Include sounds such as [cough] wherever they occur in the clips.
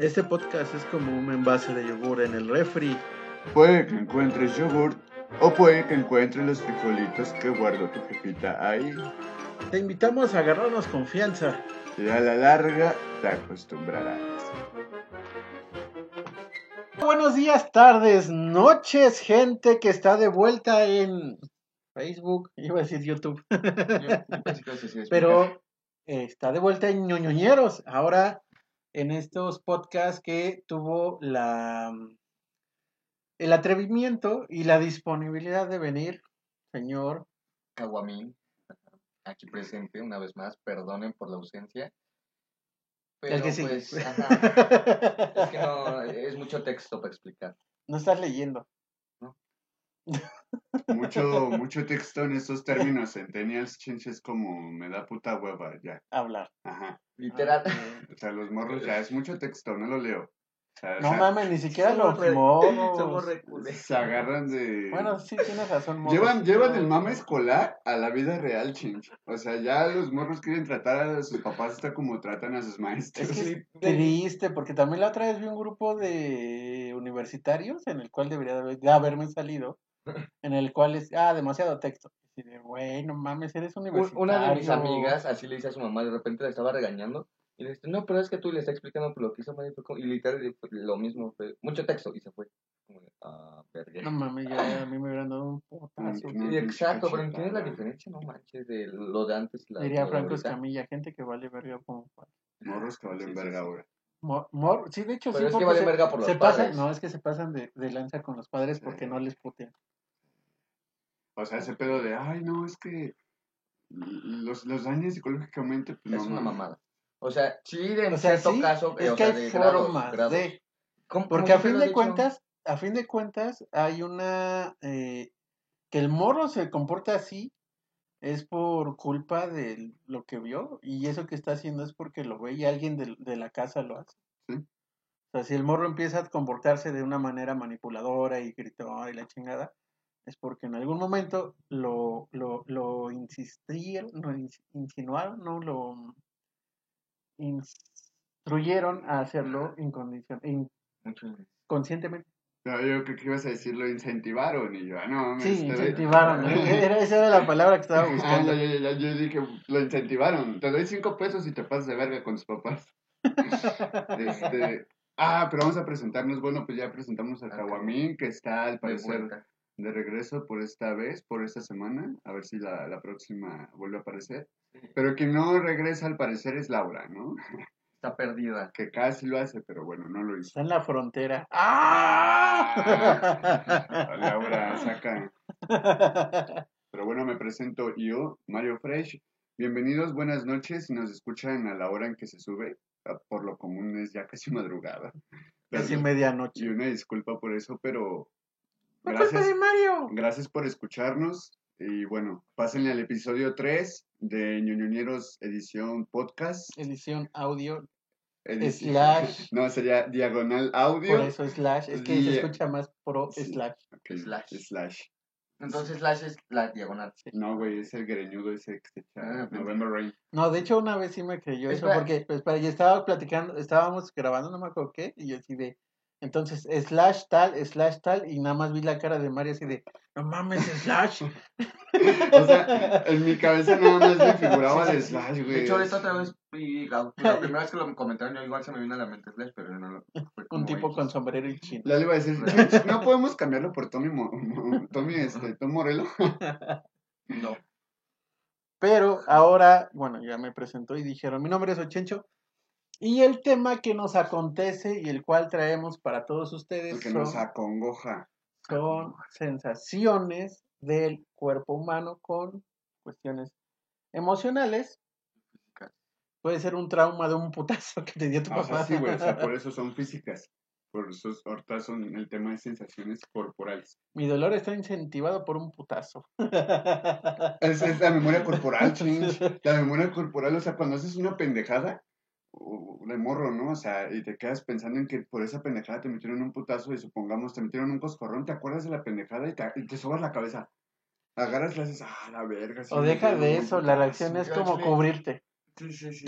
Este podcast es como un envase de yogur en el refri. Puede que encuentres yogur o puede que encuentres los frijolitos que guardó tu jefita ahí. Te invitamos a agarrarnos confianza. Y a la larga te acostumbrarás. Buenos días, tardes, noches, gente que está de vuelta en Facebook, iba a decir YouTube, [laughs] pero eh, está de vuelta en ñoñoñeros. Ahora en estos podcasts que tuvo la el atrevimiento y la disponibilidad de venir, señor Caguamín, aquí presente una vez más, perdonen por la ausencia. El que sí. pues, [laughs] ajá, es que no, es mucho texto para explicar. No estás leyendo. [laughs] Mucho, [laughs] mucho texto en estos términos centennials, chinches, como me da puta hueva ya. Hablar. Ajá. Literal. O sea, los morros ya es mucho texto, no lo leo. O sea, No o sea, mames, ni siquiera los re- morros. Somos se agarran de... Bueno, sí, tienes razón, morros. Llevan, llevan el mame escolar a la vida real, chinch. O sea, ya los morros quieren tratar a sus papás hasta como tratan a sus maestros. Es que es triste, porque también la otra vez vi un grupo de universitarios en el cual debería de haber- de haberme salido, en el cual es, ah, demasiado texto. Y de, güey, no mames, eres Un- universitario. Una de mis amigas así le dice a su mamá, de repente la estaba regañando. Y le dice, no, pero es que tú le estás explicando lo que hizo como- Y literal, lo mismo, fue mucho texto y se fue. Como ah, verga. No mames, ya a mí me hubieran dado un putazo. Sí, exacto, pero. ¿entiendes la diferencia? No manches, de lo de antes la Diría Franco. Escamilla, gente que vale verga como Morros que valen verga sí. ahora. Mor, mor- sí, de hecho Pero sí, es que vale se, verga por los se pasan, padres. no, es que se pasan de, de lanza con los padres porque no les putean. O sea, ese pedo de, ay, no, es que los, los daños psicológicamente, pues Es no una mamada. O sea, sí, de O sea, cierto sí, caso, eh, es o que sea, hay de formas grados. de... ¿Cómo- Porque cómo a fin de dicho? cuentas, a fin de cuentas, hay una eh, que el morro se comporta así es por culpa de lo que vio y eso que está haciendo es porque lo ve y alguien de, de la casa lo hace. Sí. O sea, si el morro empieza a comportarse de una manera manipuladora y gritón y la chingada, es porque en algún momento lo, lo, lo insistieron, no, ins- insinuaron, no, lo instruyeron a hacerlo incondicion- Mucho inglés. inconscientemente. No, yo creo que ibas a decir lo incentivaron y yo, ah, no, mames, Sí, incentivaron. [laughs] Era, esa era la palabra que estaba Ah, buscando. ya, ya, ya, yo dije, lo incentivaron. Te doy cinco pesos y te pasas de verga con tus papás. [laughs] Este, ah, pero vamos a presentarnos. Bueno, pues ya presentamos a Ah, Caguamín, que está al De parecer vuelta. De regreso por esta vez, por esta semana. A ver si la, la próxima vuelve a aparecer. Pero quien no regresa al parecer es Laura, ¿no? Está perdida. Que casi lo hace, pero bueno, no lo hizo. Está en la frontera. ¡Ah! Laura, saca. [laughs] Pero bueno, me presento yo, Mario Fresh. Bienvenidos, buenas noches. Si nos escuchan a la hora en que se sube, ah, por lo común es ya casi madrugada. Casi Y medianoche. una disculpa por eso, pero ¡La culpa gracias, de Mario! gracias por escucharnos. Y bueno, pásenle al episodio 3 de ñoñoñeros edición podcast. Edición audio, Edición- slash, No, sería diagonal audio. por eso slash. Es que se escucha más pro Sí. slash. Slash. slash. Entonces, slash es la diagonal. No, güey, es el greñudo ese que se echa Ah. November Rain. No, de hecho una vez sí me creyó eso porque, pues, para, yo estaba platicando, estábamos grabando, no me acuerdo qué, y yo así de, entonces, slash tal, slash tal, y nada más vi la cara de Mario así de, no mames, slash. [laughs] O sea, en mi cabeza nada más me figuraba Sí, sí, el sí. slash, güey. De hecho, ahorita otra vez, y la, la primera vez que lo comentaron, yo igual se me vino a la mente slash, pero no lo. Un tipo con sombrero y chino. Le iba a decir, "Chinch, no podemos cambiarlo por Tommy, Mo- Tommy, este, Tom Morello. No. Pero ahora, bueno, ya me presentó y dijeron, mi nombre es Ochencho. Y el tema que nos acontece y el cual traemos para todos ustedes son, nos acongoja. son sensaciones del cuerpo humano con cuestiones emocionales. Puede ser un trauma de un putazo que te dio tu Ah, O sea, papá. sí, güey, o sea, por eso son [laughs] físicas. Por eso ahorita son el tema de sensaciones corporales. Mi dolor está incentivado por un putazo. Es, es la memoria corporal, [laughs] chinch. La memoria corporal, o sea, cuando haces una pendejada, de morro, ¿no? O sea, y te quedas pensando en que por esa pendejada te metieron un putazo y supongamos te metieron un coscorrón, te acuerdas de la pendejada y te, y te sobas la cabeza. Agarras y le haces, ah, la verga. O deja de eso, la putazo". reacción es como sí. cubrirte. Sí, sí, sí.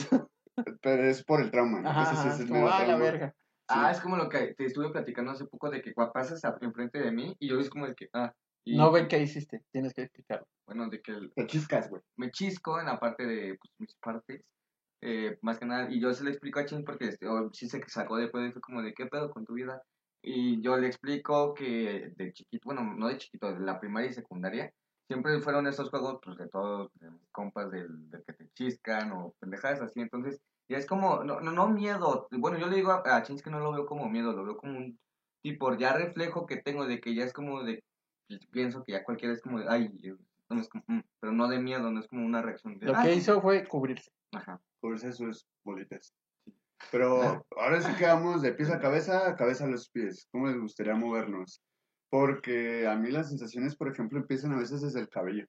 Pero es por el trauma, ¿no? Ajá, es el como, ah, la. Ah, es como lo que te estuve platicando hace poco de que cuando pasas enfrente de mí y yo es como de que, ah. Y, No ven qué hiciste, tienes que explicarlo. Bueno, de que el- Te chiscas, güey. me chisco en la parte de pues, mis partes. Eh, más que nada, y yo se le explico a Chin porque este, oh, sí se sacó después y fue como de qué pedo con tu vida. Y yo le explico que de chiquito, bueno, no de chiquito, de la primaria y secundaria, siempre fueron estos juegos, pues de todos, de mis compas, del, del que te chiscan o pendejadas así. Entonces, ya es como, no, no, no miedo. Bueno, yo le digo a, a Chins que no lo veo como miedo, lo veo como un tipo ya reflejo que tengo de que ya es como de, pienso que ya cualquiera es como de, ay, eh, no es como, mm, pero no de miedo, no es como una reacción de, Lo "Ah". que hizo fue cubrirse. Ajá. Cubrirse sus bolitas. Pero ahora sí que vamos de pies a cabeza, a cabeza a los pies. ¿Cómo les gustaría movernos? Porque a mí las sensaciones, por ejemplo, empiezan a veces desde el cabello.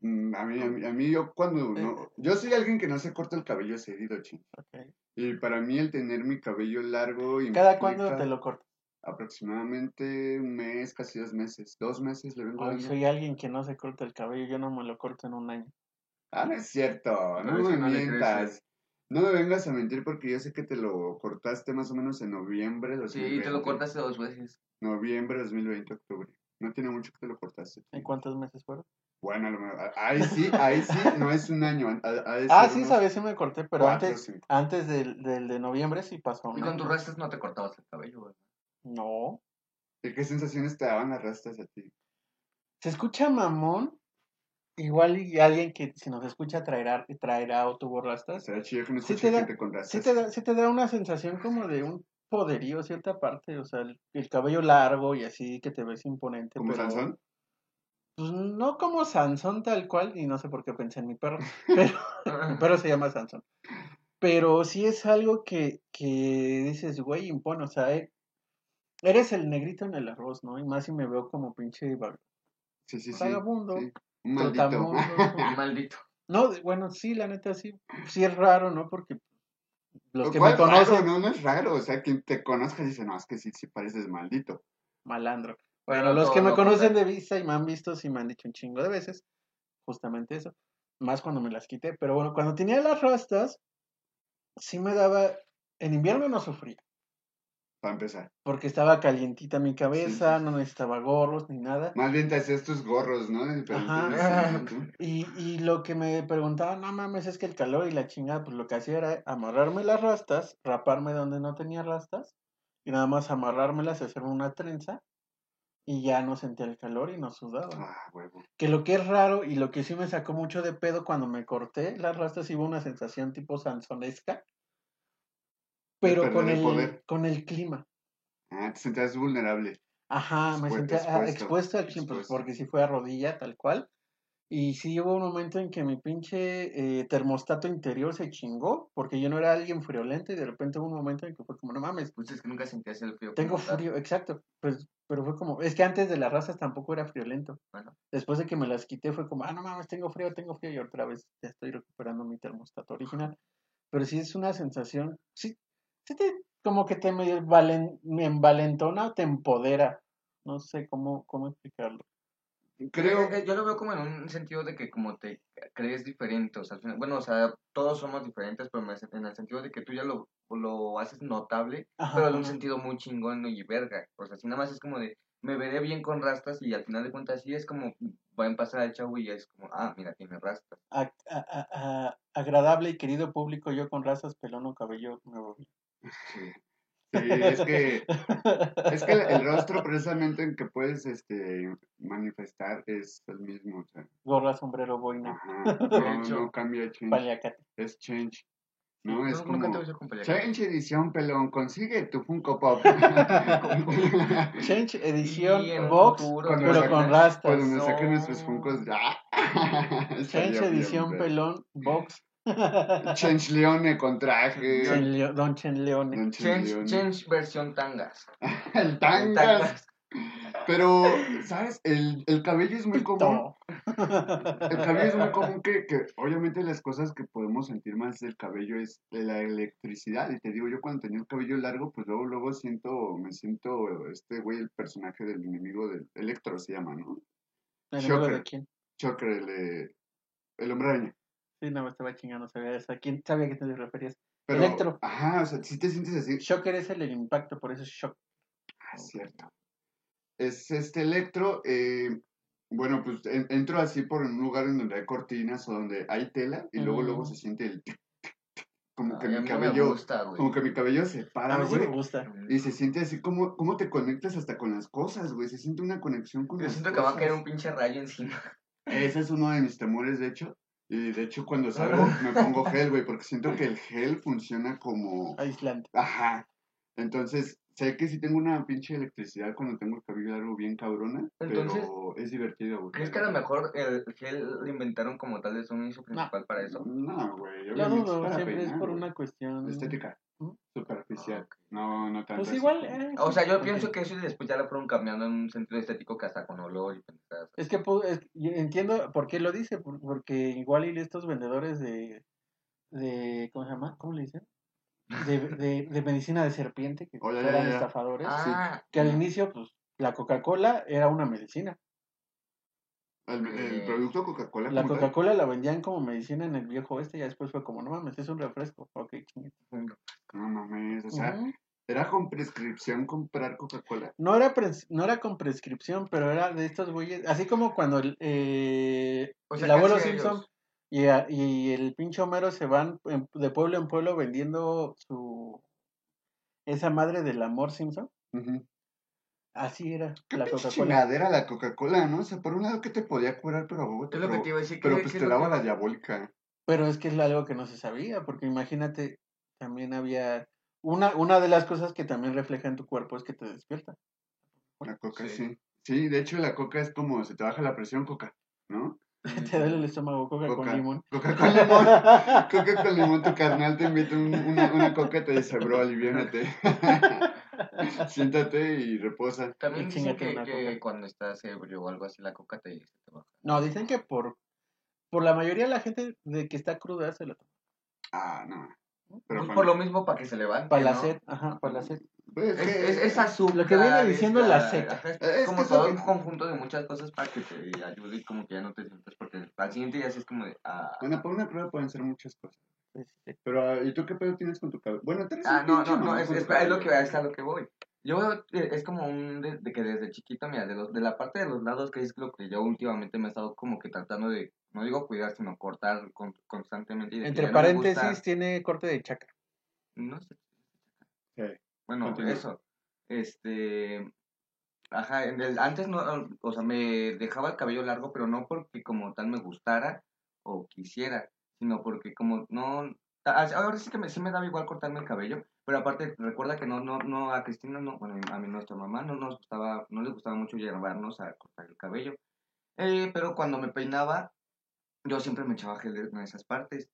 Mm, A mí, a mí, a mí yo cuando no... Yo soy alguien que no se corta el cabello seguido, ching. Ok. Y para mí el tener mi cabello largo ¿Cada implica cuándo te lo cortas? Aproximadamente un mes, casi dos meses. Dos meses le vengo Ay, soy alguien que no se corta el cabello, yo no me lo corto en un año. Ah, no es cierto, no es me no mientas. No me vengas a mentir porque yo sé que te lo cortaste más o menos en noviembre de Sí, 2020. te lo cortaste dos veces. Noviembre de 2020, octubre. No tiene mucho que te lo cortaste. ¿En cuántos meses fueron? Bueno, a lo mejor- ahí sí, ahí sí, no es un año. Ah, sí, sabes, sí me corté, pero cuatro, antes, cinco. antes del, del de noviembre sí pasó. Y con tus rastas no te cortabas el cabello, ¿verdad? No. ¿Y qué sensaciones te daban las rastas a ti? Se escucha mamón. Igual y alguien que si nos escucha traerá, traerá o tuvo rastas. sea, chido que no Sí te da- gente con rastas. Sí te, da, sí te da una sensación como de un poderío cierta parte, o sea, el, el cabello largo y así que te ves imponente. ¿Como pero, Sansón? Pues no como Sansón tal cual, y no sé por qué pensé en mi perro, [laughs] pero, pero se llama [laughs] Sansón. Pero sí es algo que, que dices, güey, impone, o sea, eh, eres el negrito en el arroz, ¿no? Y más si me veo como pinche sí, sí. vagabundo, sí. Maldito. [laughs] Maldito. No, bueno, sí, la neta sí, sí es raro, ¿no? Porque los que ¿Cuál me conocen, raro? No, no es raro. O sea, quien te conozca dice, no, es que sí, sí pareces maldito. malandro. Bueno, Bueno, los que me conocen de vista y me han visto, sí me han dicho un chingo de veces, justamente eso, más cuando me las quité, pero bueno, cuando tenía las rastas, sí me daba, en invierno no sufría, Para empezar. porque estaba calientita mi cabeza, sí, sí. no necesitaba gorros ni nada, Más bien te hacías tus gorros, ¿no? [laughs] Y, y lo que me preguntaban, no mames, es que el calor y la chingada, pues lo que hacía era amarrarme las rastas, raparme donde no tenía rastas, y nada más amarrármelas, hacerme una trenza, y ya no sentía el calor y no sudaba. Ah, huevo. Que lo que es raro y lo que sí me sacó mucho de pedo cuando me corté las rastas, hubo una sensación tipo sansonesca, pero con el poder. con el clima. Ah, te sentías vulnerable. Ajá, me sentía ah, expuesto, expuesto al clima, pues, porque sí fue a rodilla, tal cual. Y sí hubo un momento en que mi pinche eh, termostato interior se chingó, porque yo no era alguien friolento y de repente hubo un momento en que fue como, no mames, Pues es que nunca sentías el frío. tengo como tal. frío, exacto. Pues, pero fue como, es que antes de las razas tampoco era friolento. Bueno. Después de que me las quité fue como, ah, no mames, tengo frío, tengo frío, y otra vez ya estoy recuperando mi termostato original. Pero sí es una sensación, sí, sí te, como que te me, valen, me envalentona o te empodera. No sé cómo, cómo explicarlo. Creo. Eh, eh, Yo lo veo como en un sentido de que como te crees diferente, o sea, al final- bueno, o sea, todos somos diferentes, pero me- en el sentido de que tú ya lo, lo haces notable, Ajá, pero en un sentido muy chingón y verga, o sea, si nada más es como de, me veré bien con rastas y al final de cuentas sí es como, va a pasar al chavo y es como, ah, mira, tiene rastas. A- a- a- agradable y querido público, yo con razas, pelón o cabello nuevo. Sí. Sí, es que, es que el, rostro precisamente en que puedes este, manifestar es el mismo. O sea, Gorra, sombrero, boina, ajá, [laughs] no, no cambia change. paliacate. Es change. ¿no? Es como. Change edición pelón, consigue tu Funko Pop. [laughs] Change edición box, pero con rastas. Cuando nos saquen No. nuestros Funkos. [laughs] Change edición pelón box. Change Leone con traje. Chen Leo- Don Chen Leone. Don Change Change, Leone. change versión [laughs] tangas. El tangas. Pero, ¿sabes? El, el cabello es muy común. El cabello es muy común que, que, obviamente, las cosas que podemos sentir más del cabello es de la electricidad. Y te digo, yo cuando tenía el cabello largo, pues luego, luego siento, me siento este güey, el personaje del enemigo del Electro se llama, ¿no? ¿El Shocker. de quién? Choker, el, el hombre araña. Sí, no me estaba chingando, sabía eso. ¿A quién sabía que te referías? Pero, Electro. Ajá, o sea, si te sientes así. Shocker es el impacto, por eso es shock. Ah, cierto. Es este electro, eh, bueno, pues en- entro así por un lugar en donde hay cortinas o donde hay tela y luego luego Mm. se siente el tic, tic, tic, como que mi mí no me cabello, gusta, güey. como que mi cabello se para, A mí sí me güey, gusta. y se siente así como, como te conectas hasta con las cosas, güey, se siente una conexión con Yo las siento que va a caer un pinche rayo encima. Ese es uno de mis temores, de hecho, y de hecho cuando salgo me pongo gel, güey, porque siento que el [laughs] gel funciona como, Aislante. ajá, entonces sé que sí tengo una pinche electricidad cuando tengo el cabello largo bien cabrona, Entonces, pero es divertido, güey. ¿Crees que a lo mejor el gel lo inventaron como tal de un uso principal para eso? No, güey, es dudo, para siempre es por una cuestión. Estética. Superficial, Ah, no, no tanto Pues igual. eh, O sea, yo pienso que eso y después ya lo fueron cambiando en un sentido estético que hasta con olor y pendejadas. Es que es- yo entiendo por qué lo dice, por- porque igual y estos vendedores de, de ¿cómo se llama? ¿Cómo le dicen? De, de, de medicina de serpiente, que Oh, ya, eran ya. estafadores, Ah, que al inicio, pues, la Coca-Cola era una medicina. El, producto Coca-Cola La Coca-Cola la vendían como medicina en el viejo oeste, y después fue como, no mames, es un refresco. Ok, no mames, o sea, era con prescripción comprar Coca-Cola. No era, pres- no era con prescripción, pero era de estos güeyes, así como cuando el, eh, O sea, el ¿qué abuelo Simpson y, a- y el pinche Homero se van en- de pueblo en pueblo vendiendo su esa madre del amor Simpson. Así era Qué la Coca-Cola. chingadera la Coca-Cola, ¿no? O sea, por un lado que te podía curar, pero a huevo te Es lo que pro- te iba a decir. Pero ¿qué- pues qué te es lo daba que- la diabólica. Pero es que es algo que no se sabía, porque imagínate, también había una, una de las cosas que también refleja en tu cuerpo es que te despierta. La coca, Sí. sí. sí. de hecho la coca es como se te baja la presión, coca, ¿no? Te duele el estómago, coca, con limón. Coca con limón. Coca con limón, tu carnal te invita un- una, una coca y te dice, bro, [laughs] aliviánate. [laughs] [laughs] Siéntate y reposa. También dicen que, que cuando estás ebrio o algo así, la coca te, te baja. No, dicen que por, por la mayoría de la gente de que está cruda se la toma. Ah, no. Pero Pues por lo mismo, para que se levante. Para la ¿no? sed, ajá, para la sed. Pues, Es, que- es, es azúcar. Lo que viene es diciendo la ajá, Es, Es como todo un conjunto de muchas cosas para que te ayude y como que ya no te sientas. Porque al siguiente día sí es como de. Ah, Bueno, para una prueba pueden ser muchas cosas. Sí. Pero, ah, ¿y tú qué pedo tienes con tu cabello? Bueno, ah un no, pinche no, es, lo que, es a lo que voy. Yo, eh, es como un, de, de que desde chiquito, mira, de, los, de la parte de los lados, que es lo que yo últimamente me he estado como que tratando de, no digo cuidar, sino cortar con- constantemente. y de que Entre no paréntesis gusta- tiene corte de chakra. no sé. Sí. Bueno, Continúa. eso. Este. Ajá, en el- antes no, o sea, me dejaba el cabello largo, pero no porque como tal me gustara o quisiera, sino porque como no. Ahora sí que me, sí me daba igual cortarme el cabello, pero aparte recuerda que no, no, no, a Cristina no, bueno, a mí nuestra mamá no nos gustaba, no le gustaba mucho llevarnos a cortar el cabello. Eh, pero cuando me peinaba, yo siempre me echaba gel en esas partes.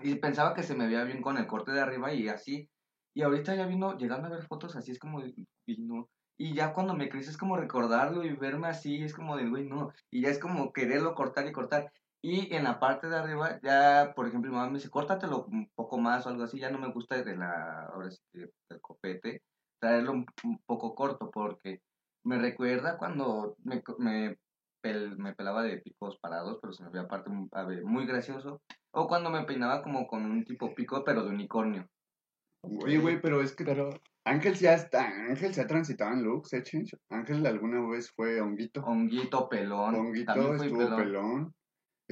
Y pensaba que se me veía bien con el corte de arriba y así. Y ahorita ya vino, llegando a ver fotos así, es como, no. Y ya cuando me crece es como recordarlo y verme así, es como de, güey, no. Y ya es como quererlo cortar y cortar. Y en la parte de arriba, ya, por ejemplo, mi mamá me dice, córtatelo un poco más o algo así. Ya no me gusta de la, ahora sí del copete, traerlo un, un poco corto porque me recuerda cuando me, co- me, pel- me pelaba de picos parados, pero se me veía aparte muy, a ver, muy gracioso. O cuando me peinaba como con un tipo pico, pero de unicornio. Oye, güey, pero es que Pero Ángel se ha, Ángel se ha transitado en looks, ¿eh? Ángel alguna vez fue honguito. Honguito, pelón. honguito, estuvo pelón. pelón.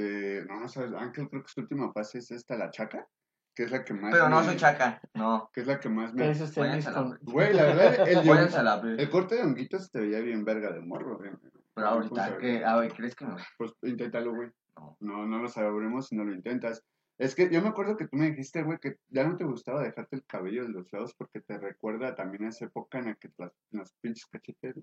Eh, no, o sea, Ángel creo que su última fase es esta, la chaca, que es la que más Pero no me- soy chaca, no. Que es la que más me... verga. Güey, la verdad, el, corte de honguito se te veía bien verga de morro, güey. Pero ahorita, que, a ver, ¿crees que me Pues inténtalo, güey. No. No, no lo sabremos si no lo intentas. Es que yo me acuerdo que tú me dijiste, güey, que ya no te gustaba dejarte el cabello de los lados porque te recuerda también a esa época en la que las, las pinches cachetes,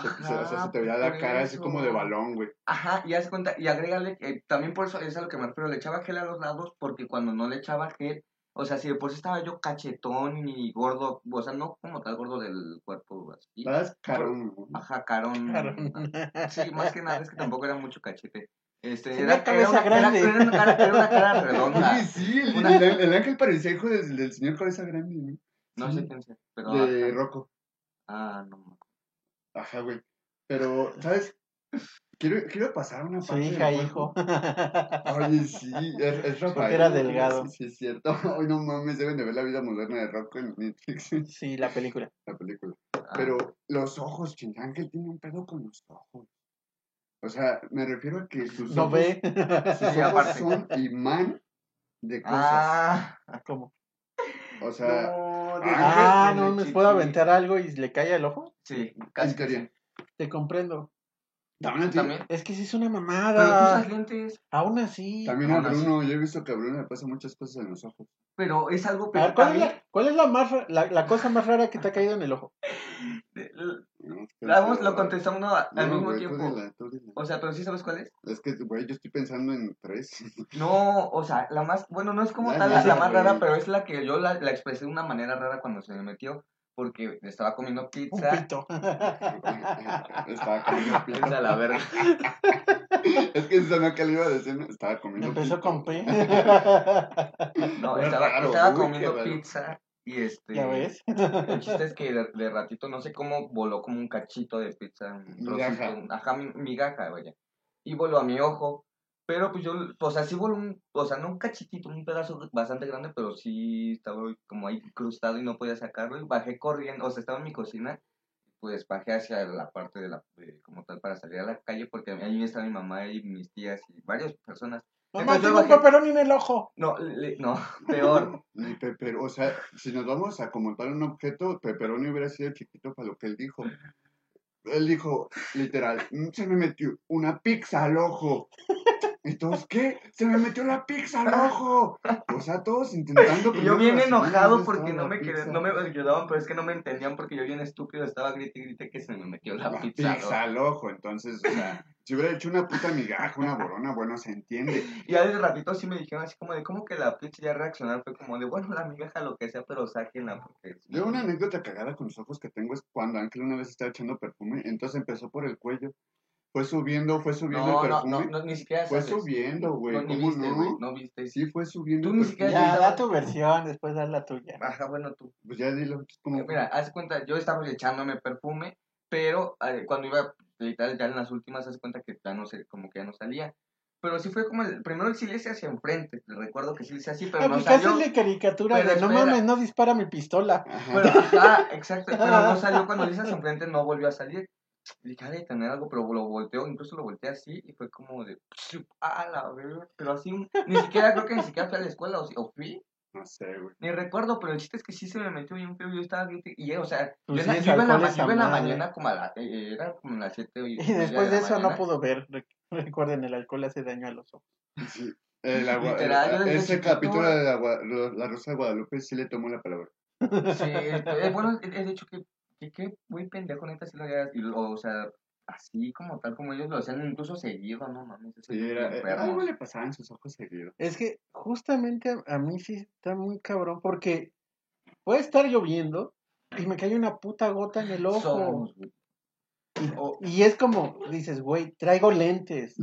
güey, se, se- o sea, se te veía la cara así como de balón, güey. Ajá, y haz cuenta, y agrégale, que también por eso es a lo que me refiero, le echaba gel a los lados, porque cuando no le echaba gel, o sea, si de por sí estaba yo cachetón y gordo, o sea, no como tal gordo del cuerpo así. Vas carón, güey. Ajá, carón. Carón. Sí, más que nada, es que tampoco era mucho cachete. Este, era, cabeza era una, grande. Era, era una cara, era una cara [laughs] redonda. Oye, sí, el, Una- el- el ángel parecía hijo del, del señor cabeza grande, ¿no? No Sí. sé quién sea, pero. De ajá. Rocco. Ah, no. Ajá, güey. Pero, ¿sabes? Quiero, quiero pasar una Su parte del hija, hijo. Oye, [laughs] sí, es, es Rafael. era delgado. Sí, es cierto. [laughs] Hoy no mames, deben de ver la vida moderna de Rocco en Netflix, Sí, la película. la película. Ah, Pero los ojos, Chingangel tiene un pedo con los ojos. O sea, me refiero a que sus No ojos, ve. sus [laughs] ojos son imán de cosas. Ah, ¿Cómo? o sea, no, Ah, no me puedo aventar algo y le cae al ojo. Sí, casi. Te comprendo. También. También. Es que sí es una Pero mamada. usas lentes. Aún así. También a. Bruno, yo he visto que a Bruno le pasa muchas cosas en los ojos. Pero es algo pero ver, ¿cuál es, la, cuál es la, más, la cosa más rara que te ha caído en el ojo? [laughs] ¿no? Vamos, lo contestamos uno a- al No, mismo güey, tú tiempo. dila, tú dila. O sea, pero sí sabes cuál es. Es que, güey, yo estoy pensando en tres. [laughs] No, o sea, la más, bueno, no es como Ya, tal ya, la, la ya, más güey. rara, pero es la que yo la, la expresé de una manera rara cuando se me metió, porque estaba comiendo Un pizza. pito. [laughs] Estaba comiendo [laughs] pito. Es a la verga. Es que eso no que le iba a decir, no, estaba comiendo Empezó pito. con P. No, estaba, raro, estaba uy, comiendo raro. pizza y este. ¿Ya ves? El chiste es [laughs] que de, de ratito no sé cómo voló como un cachito de pizza, un Migaja. ajá, mi- migaja, vaya. Y voló a mi ojo. Pero pues yo, o sea, sí voló un, o sea, no un cachitito, un pedazo bastante grande, pero sí estaba como ahí crustado y no podía sacarlo. Y bajé corriendo, o sea, estaba en mi cocina, pues bajé hacia la parte de la, de- como tal, para salir a la calle, porque ahí estaba mi mamá y mis tías y varias personas. Mamá, tengo un peperón en el ojo. No, le- no, [laughs] peor. Ni Pepe- o sea, si nos vamos a como tal un objeto, Pepperoni hubiera sido chiquito para lo que él dijo. Él dijo, literal, "Mm, se me metió una pizza al ojo. [laughs] Entonces, ¿qué? Se me metió la pizza al ojo. O sea, todos intentando. [laughs] Y yo bien enojado porque no me, no me ayudaban, pero es que no me entendían porque yo bien estúpido estaba grite y grite que se me metió la, La pizza. pizza, al ojo. Entonces, o sea, si hubiera hecho una puta migaja, una borona, bueno, se entiende. [laughs] Y ya de ratito sí me dijeron así como de, ¿cómo que la pizza ya reaccionar? Fue como de, bueno, la migaja, lo que sea, pero sáquenla porque... Yo una anécdota cagada con los ojos que tengo es cuando Ángel una vez estaba echando perfume, entonces empezó por el cuello. Fue subiendo, fue subiendo No, el no, perfume. no, no, ni siquiera Fue sabes. subiendo, güey. No, ¿Cómo viste, no? no viste. Sí, fue subiendo. Tú ni siquiera. Ya, da tu versión, después da la tuya. Ajá, bueno, tú. Pues ya dilo. como- Mira, haz cuenta, yo estaba echándome perfume, pero eh, cuando iba, literal, ya en las últimas, cuenta que ya no sé, como que ya no salía. Pero sí fue como, el, primero hice hacia enfrente, recuerdo que sí le hice así, pero no Aplicaste salió. de caricatura Pero de no mames, no dispara mi pistola. Ajá. Pero, ajá, exacto, pero no [laughs] salió cuando le hice hacia enfrente, no volvió a salir. Dije, ha de tener algo, pero lo volteó, incluso lo volteé así, y fue como de, a la verga, pero así, ni siquiera, creo que ni siquiera fui a la escuela, o, o fui, No sé, güey. ni recuerdo, pero el chiste es que sí se me metió bien feo, yo estaba grite, y, o sea, Pues yo, en la- sí, iba en la, iba en la mañana como a la, eh, era como las 7 y, Y después de la eso no mañana. pudo ver. Re- [laughs] Recuerden, el alcohol hace daño a los ojos. Sí. El agua- Literal, el- ese chiquito- capítulo de la, la Rosa de Guadalupe sí le tomó la palabra. Sí, bueno, he he dicho que, que, que muy pendejo, neta, sí lo lo- o sea, así como tal como ellos lo hacían, incluso seguido, no mames, Sí, era, eh, enfermo. algo le pasaba en sus ojos seguido. Es que justamente a, a mí sí está muy cabrón porque puede estar lloviendo y me cae una puta gota en el ojo. Somos, güey. O- Y es como, dices, güey, traigo lentes.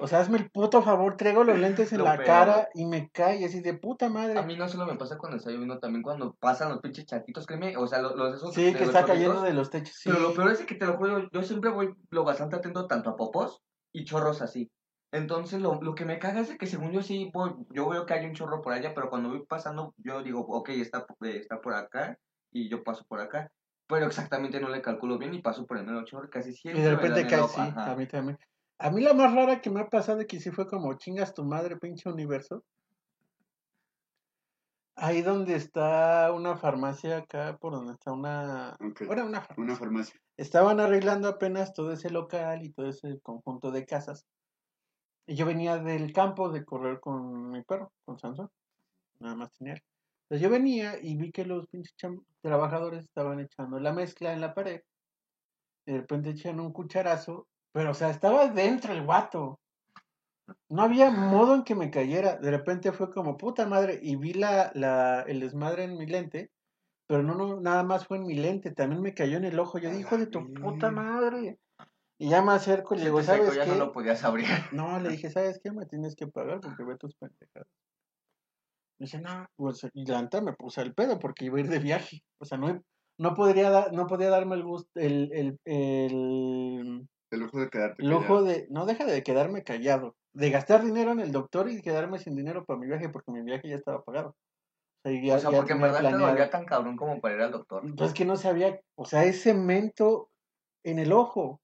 O sea, hazme el puto favor, traigo los lentes en Lo la peor. cara y me cae así de puta madre. A mí no solo me pasa cuando está lloviendo, también cuando pasan los pinches charquitos, créeme, o sea, los, los esos Sí, de que está cayendo de los techos. Sí. Pero lo peor es que te lo juro, yo siempre voy lo bastante atento tanto a popos y chorros así. Entonces, lo, lo que me caga es de que según yo sí, voy, yo veo que hay un chorro por allá, pero cuando voy pasando, yo digo, ok, está, eh, está por acá y yo paso por acá. Pero exactamente no le calculo bien y paso por el medio chorro casi Y siempre. de me repente cae, sí, a mí también. A mí la más rara que me ha pasado que sí fue como chingas tu madre, pinche universo. Ahí donde está una farmacia acá, por donde está una... Ok. Bueno, una farmacia. Una farmacia. Estaban arreglando apenas todo ese local y todo ese conjunto de casas. Y yo venía del campo de correr con mi perro, con Sansón. Nada más tenía él. Entonces yo venía y vi que los pinches trabajadores estaban echando la mezcla en la pared. Y de repente echan un cucharazo. Pero, o sea, estaba dentro el guato. No había modo en que me cayera. De repente fue como puta madre. Y vi la, la, el desmadre en mi lente. Pero no, no, nada más fue en mi lente. También me cayó en el ojo. Yo dije, hijo de tu puta madre. Y ya me acerco y le digo, secó, ¿sabes ya qué? no lo podías abrir. [laughs] No, le dije, ¿sabes qué? Me tienes que pagar porque ve tus pendejadas. Me dice, no, pues, y la neta me puse el pedo porque iba a ir de viaje. O sea, no, no podría dar, no podía darme el gusto, el, el, el, El lujo de quedarte El ojo de, no deja de quedarme callado, de gastar dinero en el doctor y quedarme sin dinero para mi viaje porque mi viaje ya estaba pagado. O sea, ya- o sea, ya porque en verdad te planeado. dolía tan cabrón como para ir al doctor. Pues que no sabía, o sea, es cemento en el ojo,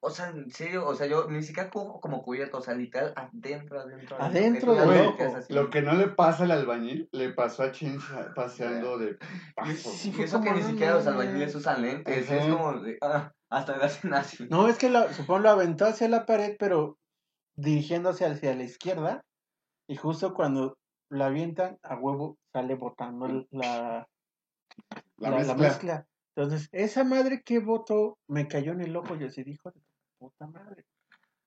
O sea, en serio, o sea, yo ni siquiera como, como cubierto, o sea, literal adentro, adentro. Adentro que del ya Güey, ojo. ves así. Lo que no le pasa al albañil, le pasó a Chincha [laughs] paseando de paso. Sí, y eso que ni siquiera los albañiles usan lentes, es Ajá. como de, ah, hasta hacen así. No, es que lo, supongo lo aventó hacia la pared, pero dirigiéndose hacia la izquierda. Y justo cuando la avientan, a huevo sale botando la, La, la, la mezcla. Entonces, esa madre que botó me cayó en el ojo. Yo así dijo, puta madre.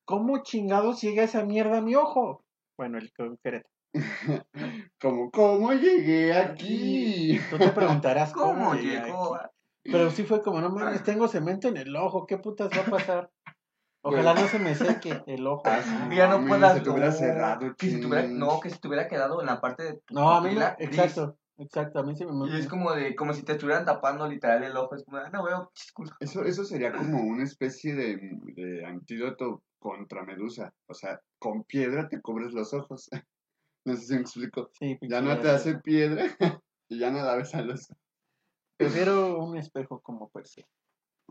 ¿Cómo chingados llega esa mierda a mi ojo? Bueno, el concreto. [laughs] Como, ¿cómo llegué aquí? Tú te preguntarás [laughs] cómo, ¿Cómo llegó? aquí? Pero sí fue como, no mames, tengo cemento en el ojo. ¿Qué putas va a pasar? [laughs] Ojalá no se me seque el ojo. Ah, ya no mames, puedas. se te hubiera no, cerrado, que si tuviera, no, que si te hubiera quedado en la parte de tu No, a mí gris. exacto, exacto, a mí sí me Y es como de, como si te estuvieran tapando literal el ojo. Es como, ah, no veo, chisculo. Eso, eso sería como una especie de, de antídoto contra medusa. O sea, con piedra te cubres los ojos. [laughs] No sé si me explico. Sí, Ya no te hace piedra [laughs] y ya no la ves a los Prefiero [laughs] un espejo como Percy,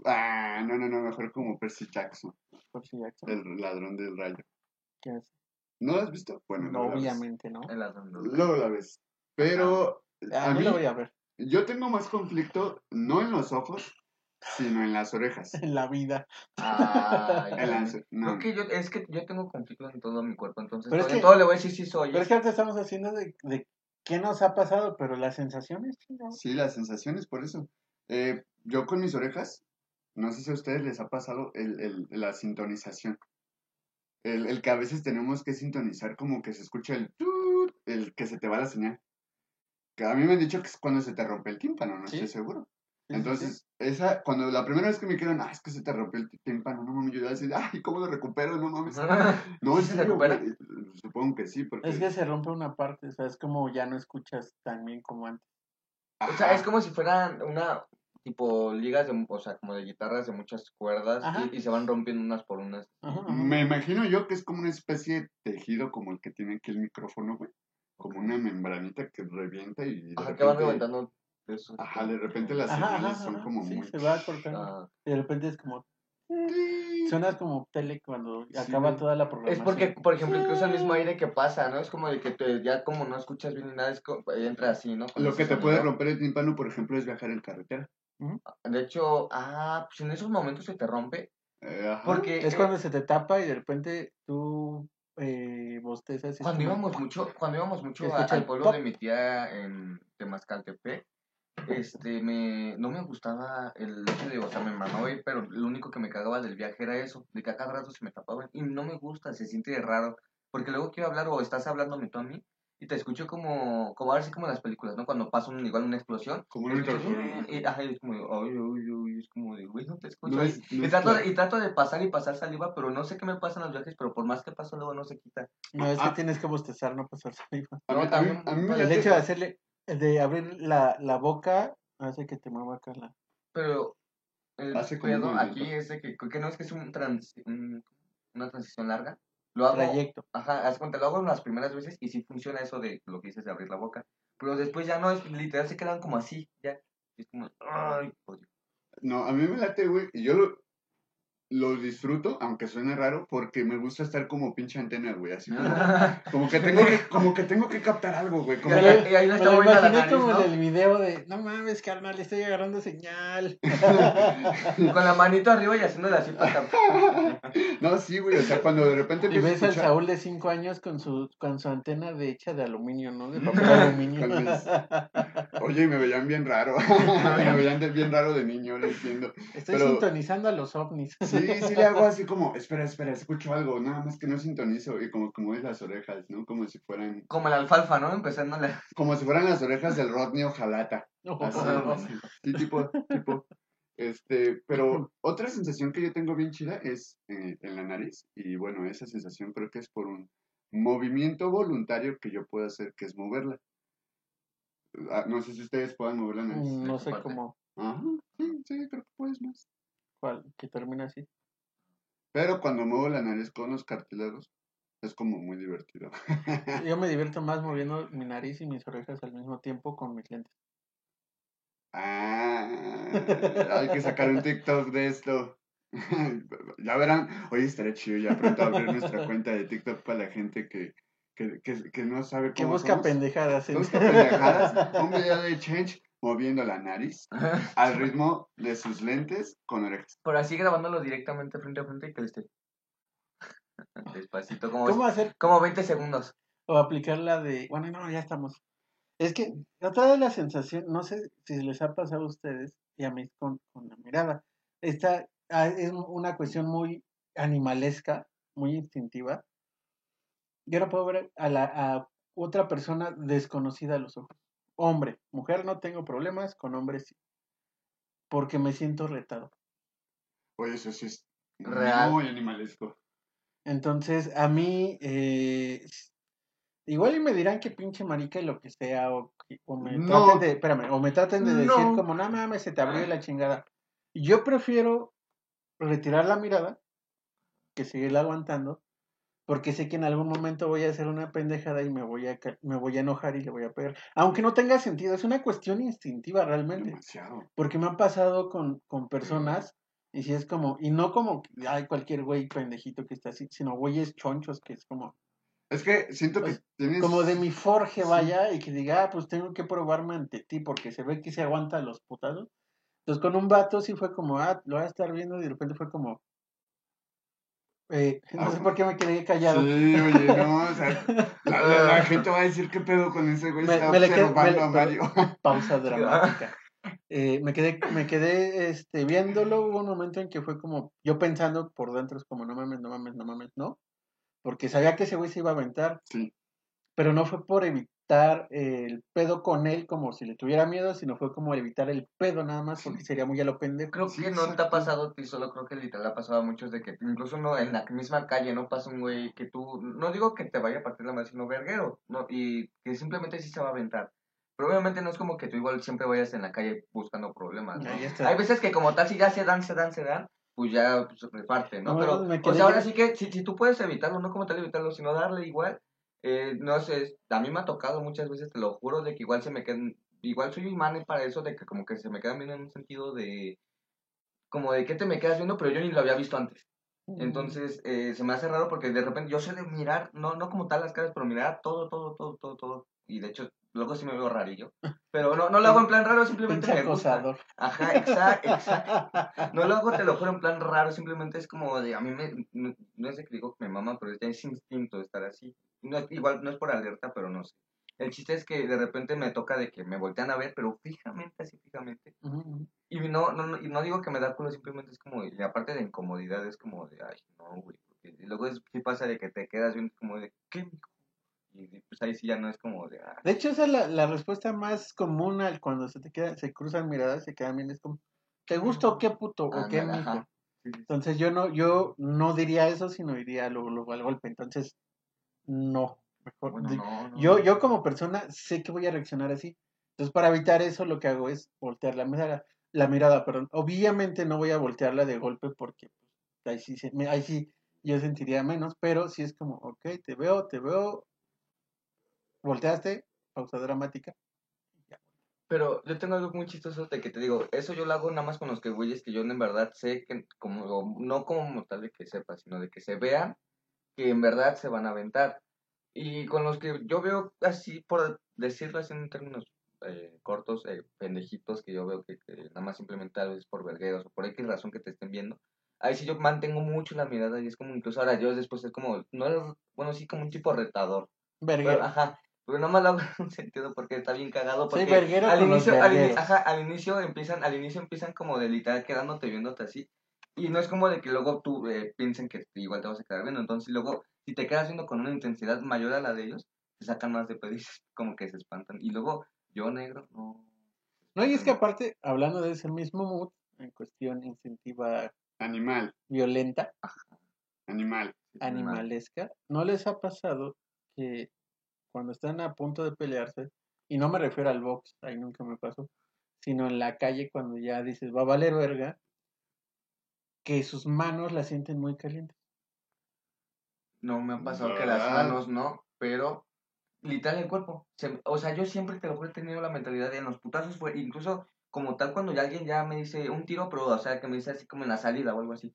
Ah, no, no, no, mejor como Percy Jackson, Percy Jackson. el ladrón del rayo. que es- ¿No lo has visto? Bueno, ves. obviamente, ¿no? En las dos. Luego la ves. Pero A a mí lo voy a ver yo tengo más conflicto no en los ojos, sino en las orejas. [laughs] en la vida. No. Creo que yo, es que yo tengo conflicto en todo mi cuerpo, entonces Pero es todo, que- todo le voy a decir sí soy. Pero es que ahorita estamos haciendo de, de qué nos ha pasado, pero las sensaciones. Sí, las sensaciones, por eso. Eh, yo con mis orejas, no sé si a ustedes les ha pasado el, el- la sintonización. El, el que a veces tenemos que sintonizar como que se escucha el tut, el que se te va la señal. Que a mí me han dicho que es cuando se te rompe el tímpano, no Sí. estoy seguro. Sí, Entonces, esa, cuando la primera vez que me dijeron, ah, es que se te rompió el tímpano, no mames, yo iba a decir, ay, ¿cómo lo recupero? No mames. [laughs] No, ¿Sí se serio, recupera? güey. Supongo que sí, porque... Es que se rompe una parte, o sea, es como ya no escuchas tan bien como antes. O sea, es como si fueran una, tipo, ligas, de, o sea, como de guitarras de muchas cuerdas y, y se van rompiendo unas por unas. Ajá, ajá. Me imagino yo que es como una especie de tejido como el que tiene aquí el micrófono, güey. Como una membranita que revienta y de Ajá, que van repente- reventando eso. Ajá, de repente las Ajá, señales ajá, son ajá, como sí, muy... se va cortando. Ah, Y de repente es como, Sí. suenas como tele cuando Sí, acaba toda la Es programación. porque, por ejemplo, incluso el mismo aire que pasa, ¿no? Es como de que te, ya como no escuchas bien ni nada, es como, entra así, ¿no? Con Lo que te sonido. puede romper el tímpano, por ejemplo, es viajar en carretera. De hecho, ah, pues en esos momentos se te rompe. Eh, ajá. Porque Es eh, cuando se te tapa y de repente tú eh, bostezas. y es cuando íbamos mucho, cuando íbamos mucho a- al pueblo pop. de mi tía en Temascaltepec, este, me, no me gustaba el hecho de, o sea, me mamaba ir, pero lo único que me cagaba del viaje era eso, de que a cada rato se me tapaban, y no me gusta, se siente raro, porque luego quiero hablar, o estás hablándome tú a mí, y te escucho como, como ahora sí como en las películas, ¿no? Cuando pasa un, igual una explosión, Como un ultrasonido. y, ajá, es como, de, ay, ay, ay, es como de, güey, no te escucho. No y- es- no y, es trato claro. y trato de pasar y pasar saliva, pero no sé qué me pasa en los viajes, pero por más que paso luego no se quita. No, es que Ah. tienes que bostezar, no pasar saliva. A No, mí, a mí- también- a mí me El hecho de hacerle, de abrir la, la boca hace que te mueva acá la... Pero el Hace pedo aquí es de que creo que no es que es un trans, un- una transición larga. Lo hago, trayecto. ajá, haz cuenta, lo hago las primeras veces y sí funciona eso de lo que dices de abrir la boca. Pero después ya no, es literal se quedan como así, ya. Es como, ay, odio. No, a mí me late, güey, y yo lo, lo disfruto, aunque suene raro, porque me gusta estar como pinche antena, güey, así como, [laughs] como que tengo que, como que tengo que captar algo, güey, como Y que- ahí- y ahí le Me está lo la nariz, como ¿no? en el video de, no mames, carnal, estoy agarrando señal. [laughs] Con la manito arriba y haciéndole así para [laughs] No, sí, güey, o sea, cuando de repente Y ves al Saúl de 5 años con su, con su antena de hecha de aluminio, ¿no? De papel aluminio. Con mis- Oye, y me veían bien raro, me veían de- bien raro de niño, no entiendo. Estoy pero- sintonizando a los ovnis. Sí, sí le hago así como, espera, espera, escucho algo, nada más que no sintonizo, y como, como es las orejas, ¿no? Como si fueran, Como la alfalfa, ¿no? Empezándole. [laughs] como si fueran las orejas del Rodney Ojalata. Así. Sí, tipo, tipo. Este, pero otra sensación que yo tengo bien chida es eh, en la nariz. Y bueno, esa sensación creo que es por un movimiento voluntario que yo puedo hacer, que es moverla. Ah, no sé si ustedes puedan mover la nariz. Mm, No sé cómo, Ajá, sí, sí, creo que puedes más. Cuál, que termina así. Pero cuando muevo la nariz con los cartílagos, es como muy divertido. Yo me divierto más moviendo mi nariz y mis orejas al mismo tiempo con mis lentes. Ah, hay que sacar un [laughs] TikTok de esto. [laughs] ya verán, hoy estaré chido ya pronto abrir nuestra cuenta de TikTok para la gente que, que, que, que no sabe cómo Que busca pendejadas. Que busca pendejadas. Un video de Change moviendo la nariz [laughs] al ritmo de sus lentes con orejas. Por así grabándolo directamente frente a frente y que le esté. [laughs] Despacito, como, ¿Cómo hacer? como 20 segundos. O aplicar la de. Bueno, no, ya estamos. Es que otra de la sensación, no sé si les ha pasado a ustedes y a mí con, con la mirada. Esta ah, es una cuestión muy animalesca, muy instintiva. Yo no puedo ver a, la, a otra persona desconocida a los ojos. Hombre, mujer no tengo problemas, con hombres sí. Porque me siento retado. Oye, eso sí es Real. muy animalesco. Entonces, a mí, eh, igual y me dirán que pinche marica y lo que sea, o, me No. traten de, espérame, o me traten de decir como, no mames, se te abrió la chingada. [laughs] Yo prefiero retirar la mirada que seguirla aguantando, porque sé que en algún momento voy a hacer una pendejada y me voy a, me voy a enojar y le voy a pegar. Aunque no tenga sentido, es una cuestión instintiva realmente. Demasiado. Porque me ha pasado con, con personas, y si es como, y no como, que, ay, cualquier güey pendejito que está así, sino güeyes chonchos, que es como, Es que siento que Pues, tienes. como de mi forje Sí. vaya, y que diga, ah, pues tengo que probarme ante ti, porque se ve que se aguanta los putados. Entonces con un vato sí fue como, ah, lo voy a estar viendo, y de repente fue como, eh, no sé Ah. por qué me quedé callado. Sí, oye, no, o sea, [laughs] la, la- la gente va a decir qué pedo con ese güey, Me- está me a Mario. pausa dramática. Eh, me quedé, me quedé este, viéndolo, hubo un momento en que fue como, yo pensando por dentro, es como, no mames, no mames, no mames, no, porque sabía que ese güey se iba a aventar, Sí. pero no fue por evitar el pedo con él como si le tuviera miedo, sino fue como evitar el pedo nada más, porque sería muy a lo pendejo. Creo Sí, que no te ha pasado a ti, solo creo que literal ha pasado a muchos de que incluso no en la misma calle no pasa un güey que tú, no digo que te vaya a partir la madre, sino verguero, ¿no? Y que simplemente sí se va a aventar. Pero obviamente no es como que tú igual siempre vayas en la calle buscando problemas, ¿no? Hay veces que como tal, si ya se dan, se dan, se dan, pues ya pues, reparte, ¿no? No, Pero, o sea, ahora sí que si, si tú puedes evitarlo, no como tal evitarlo, sino darle igual, eh, no sé, a mí me ha tocado muchas veces, te lo juro, de que igual se me quedan, igual soy imán para eso, de que como que se me quedan viendo en un sentido de, como de que te me quedas viendo, pero yo ni lo había visto antes. Entonces, eh, se me hace raro porque de repente yo sé de mirar, no, no como tal las caras, pero mirar todo, todo, todo, todo, todo. Y de hecho, luego sí me veo rarillo. Pero no, no lo hago en plan raro, simplemente Pinche me gusta. acosador. Ajá, exacto, exacto. [laughs] No lo hago, te lo juro, en plan raro, simplemente es como de, a mí me, no, no es de que digo que me mama, pero es instinto estar así. No es, igual, no es por alerta, pero no sé. El chiste es que de repente me toca de que me voltean a ver, pero fijamente, así fijamente. Y no, no, no, y no digo que me da culo, simplemente es como, y aparte de incomodidad, es como de, ay, no, güey. Y luego es, sí pasa de que te quedas viendo como de, ¿qué? Y pues ahí sí ya no es como de, ah, De hecho, esa es la, la respuesta más común al cuando se te queda, se cruzan miradas, se quedan bien, es como, ¿te gusta o qué puto? ¿O qué mijo? Sí, sí. Entonces yo no, yo no diría eso, sino diría luego, luego al golpe. Entonces, no. Mejor. Bueno, no, no, yo, no. yo como persona sé que voy a reaccionar así. Entonces, para evitar eso, lo que hago es voltear la mirada, la mirada, perdón. Obviamente no voy a voltearla de golpe porque pues, ahí sí, se- me- ahí sí yo sentiría menos, pero sí es como, ok, te veo, te veo, volteaste, pausa dramática. Pero yo tengo algo muy chistoso de que te digo, eso yo lo hago nada más con los que güeyes que yo en verdad sé que, como, no como tal de que sepa, sino de que se vean que en verdad se van a aventar. Y con los que yo veo así, por decirlo así en términos eh, cortos, eh, pendejitos que yo veo que, que nada más simplemente tal vez por vergueros o por X razón que te estén viendo, ahí sí yo mantengo mucho la mirada y es como incluso ahora yo después es como, no es, bueno, sí como un tipo retador. Verguero. Pero, ajá, pero no más lo hago [laughs] en un sentido porque está bien cagado. Porque verguero al inicio, al, ini- vergueros. ajá, al inicio empiezan, al inicio empiezan como de literal quedándote viéndote así. Y no es como de que luego tú eh, piensen que igual te vas a quedar viendo. Entonces luego, si te quedas viendo con una intensidad mayor a la de ellos, te sacan más de pedo y [laughs] como que se espantan. Y luego, yo negro, no. No, y es que aparte, hablando de ese mismo mood, en cuestión instintiva Animal, violenta, animal. animalesca, ¿no les ha pasado que cuando están a punto de pelearse, y no me refiero al box, ahí nunca me pasó, sino en la calle cuando ya dices va a valer verga, que sus manos la sienten muy caliente. No me ha pasado que las manos no, pero literal el cuerpo. o sea, yo siempre te lo he tenido la mentalidad de en los putazos fue, incluso como tal cuando ya alguien ya me dice un tiro, pero o sea, que me dice así como en la salida o algo así.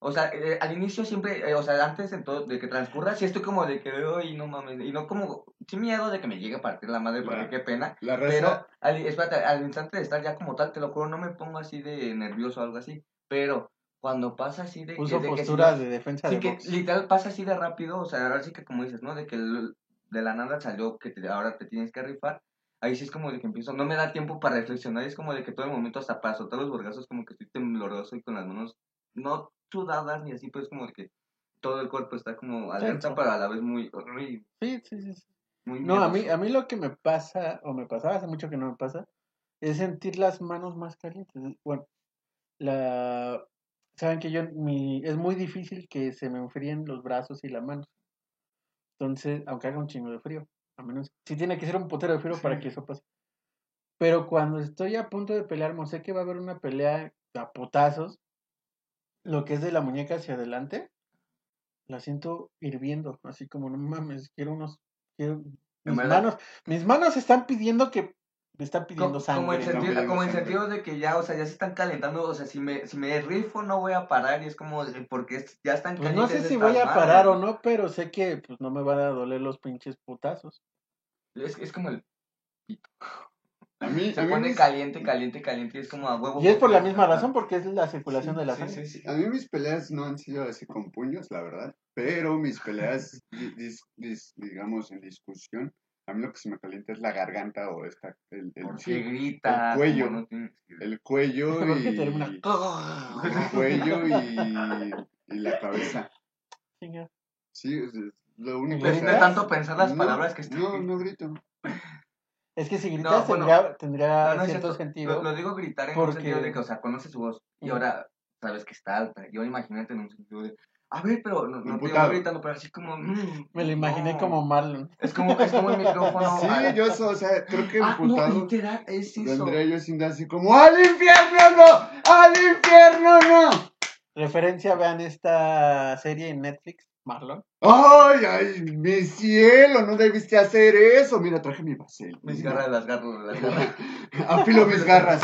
o sea, eh, al inicio siempre, eh, o sea, antes de, todo, de que transcurra, sí estoy como de que, y no mames, y no como, sin miedo de que me llegue a partir la madre, porque qué pena. pero, al, espérate, al instante de estar ya como tal, te lo juro, no me pongo así de nervioso o algo así, pero cuando pasa así de... Uso posturas de defensa sí, que literal pasa así de rápido, o sea, ahora sí que como dices, ¿no? De que de la nada salió que ahora te tienes que rifar, ahí sí es como de que empiezo, no me da tiempo para reflexionar, es como de que todo el momento hasta paso, todos los borgazos como que estoy tembloroso y con las manos no sudadas ni así, pues como de que todo el cuerpo está como alerta, pero a la vez muy horrible. Sí, sí, sí. no, a mí, a mí lo que me pasa, o me pasaba hace mucho que no me pasa, es sentir las manos más calientes. Bueno, la saben que yo mi, es muy difícil que se me enfríen los brazos y las manos. Entonces, aunque haga un chingo de frío, a menos sí tiene que ser un potero de frío para que eso pase. Pero cuando estoy a punto de pelear, sé que va a haber una pelea a potazos, lo que es de la muñeca hacia adelante, la siento hirviendo, así como no mames, quiero unos quiero mis manos, mis manos están pidiendo que me están pidiendo sangre. Como en, sentido, como en sentido de que ya, o sea, ya se están calentando, o sea, si me, si me rifo no voy a parar y es como, porque ya están pues no sé si voy a parar o no, pero sé que pues no me van a doler los pinches putazos. Es, es como el... A mí, se pone caliente, caliente, caliente y es como a huevo. Y es por la misma razón, porque es la circulación de la sangre. Sí, a mí mis peleas no han sido así con puños, la verdad, pero mis peleas, digamos, en discusión, a mí lo que se me calienta es la garganta o esta, el, el, grita, el cuello. [laughs] el cuello y. el cuello y, y la cabeza. Sí, es, lo único que. tanto pensar las palabras que estoy. No, no grito. Es que si gritas tendría, tendría cierto sentido. Lo, digo gritar en porque... un sentido de que, o sea, conoce su voz. Y ahora sabes que está alta. Yo imagínate en un sentido de a ver, pero no, no te iba gritando, pero así como. Mm, Me lo imaginé como Marlon. Es como, es como el micrófono. Sí, yo, o sea, creo que ah. No, literal, es eso. Vendría yo sin así como: ¡Al infierno no! ¡Al infierno no! Referencia, vean esta serie en Netflix, Marlon. ¡Ay, ay, mi cielo! No debiste hacer eso. Mira, traje mi basel. Mis garras, las garras, las garras. [laughs] Afilo mis garras.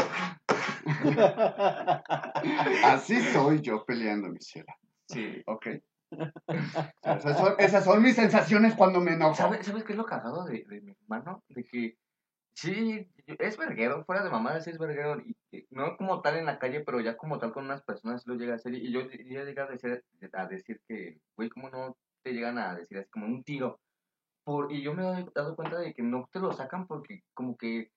[laughs] Así soy yo peleando, mi cielo. Sí. Ok. [laughs] Esas son, mis sensaciones cuando me enojo. ¿Sabes, qué es lo cagado de, de mi hermano? De que sí, es verguero, fuera de mamá, sí es verguero. Y, no como tal en la calle, pero ya como tal con unas personas lo llega a hacer. Y yo ya llegué a decir, a decir que, güey, ¿cómo no te llegan a decir así como un tiro? Por, y yo me he dado cuenta de que no te lo sacan porque como que,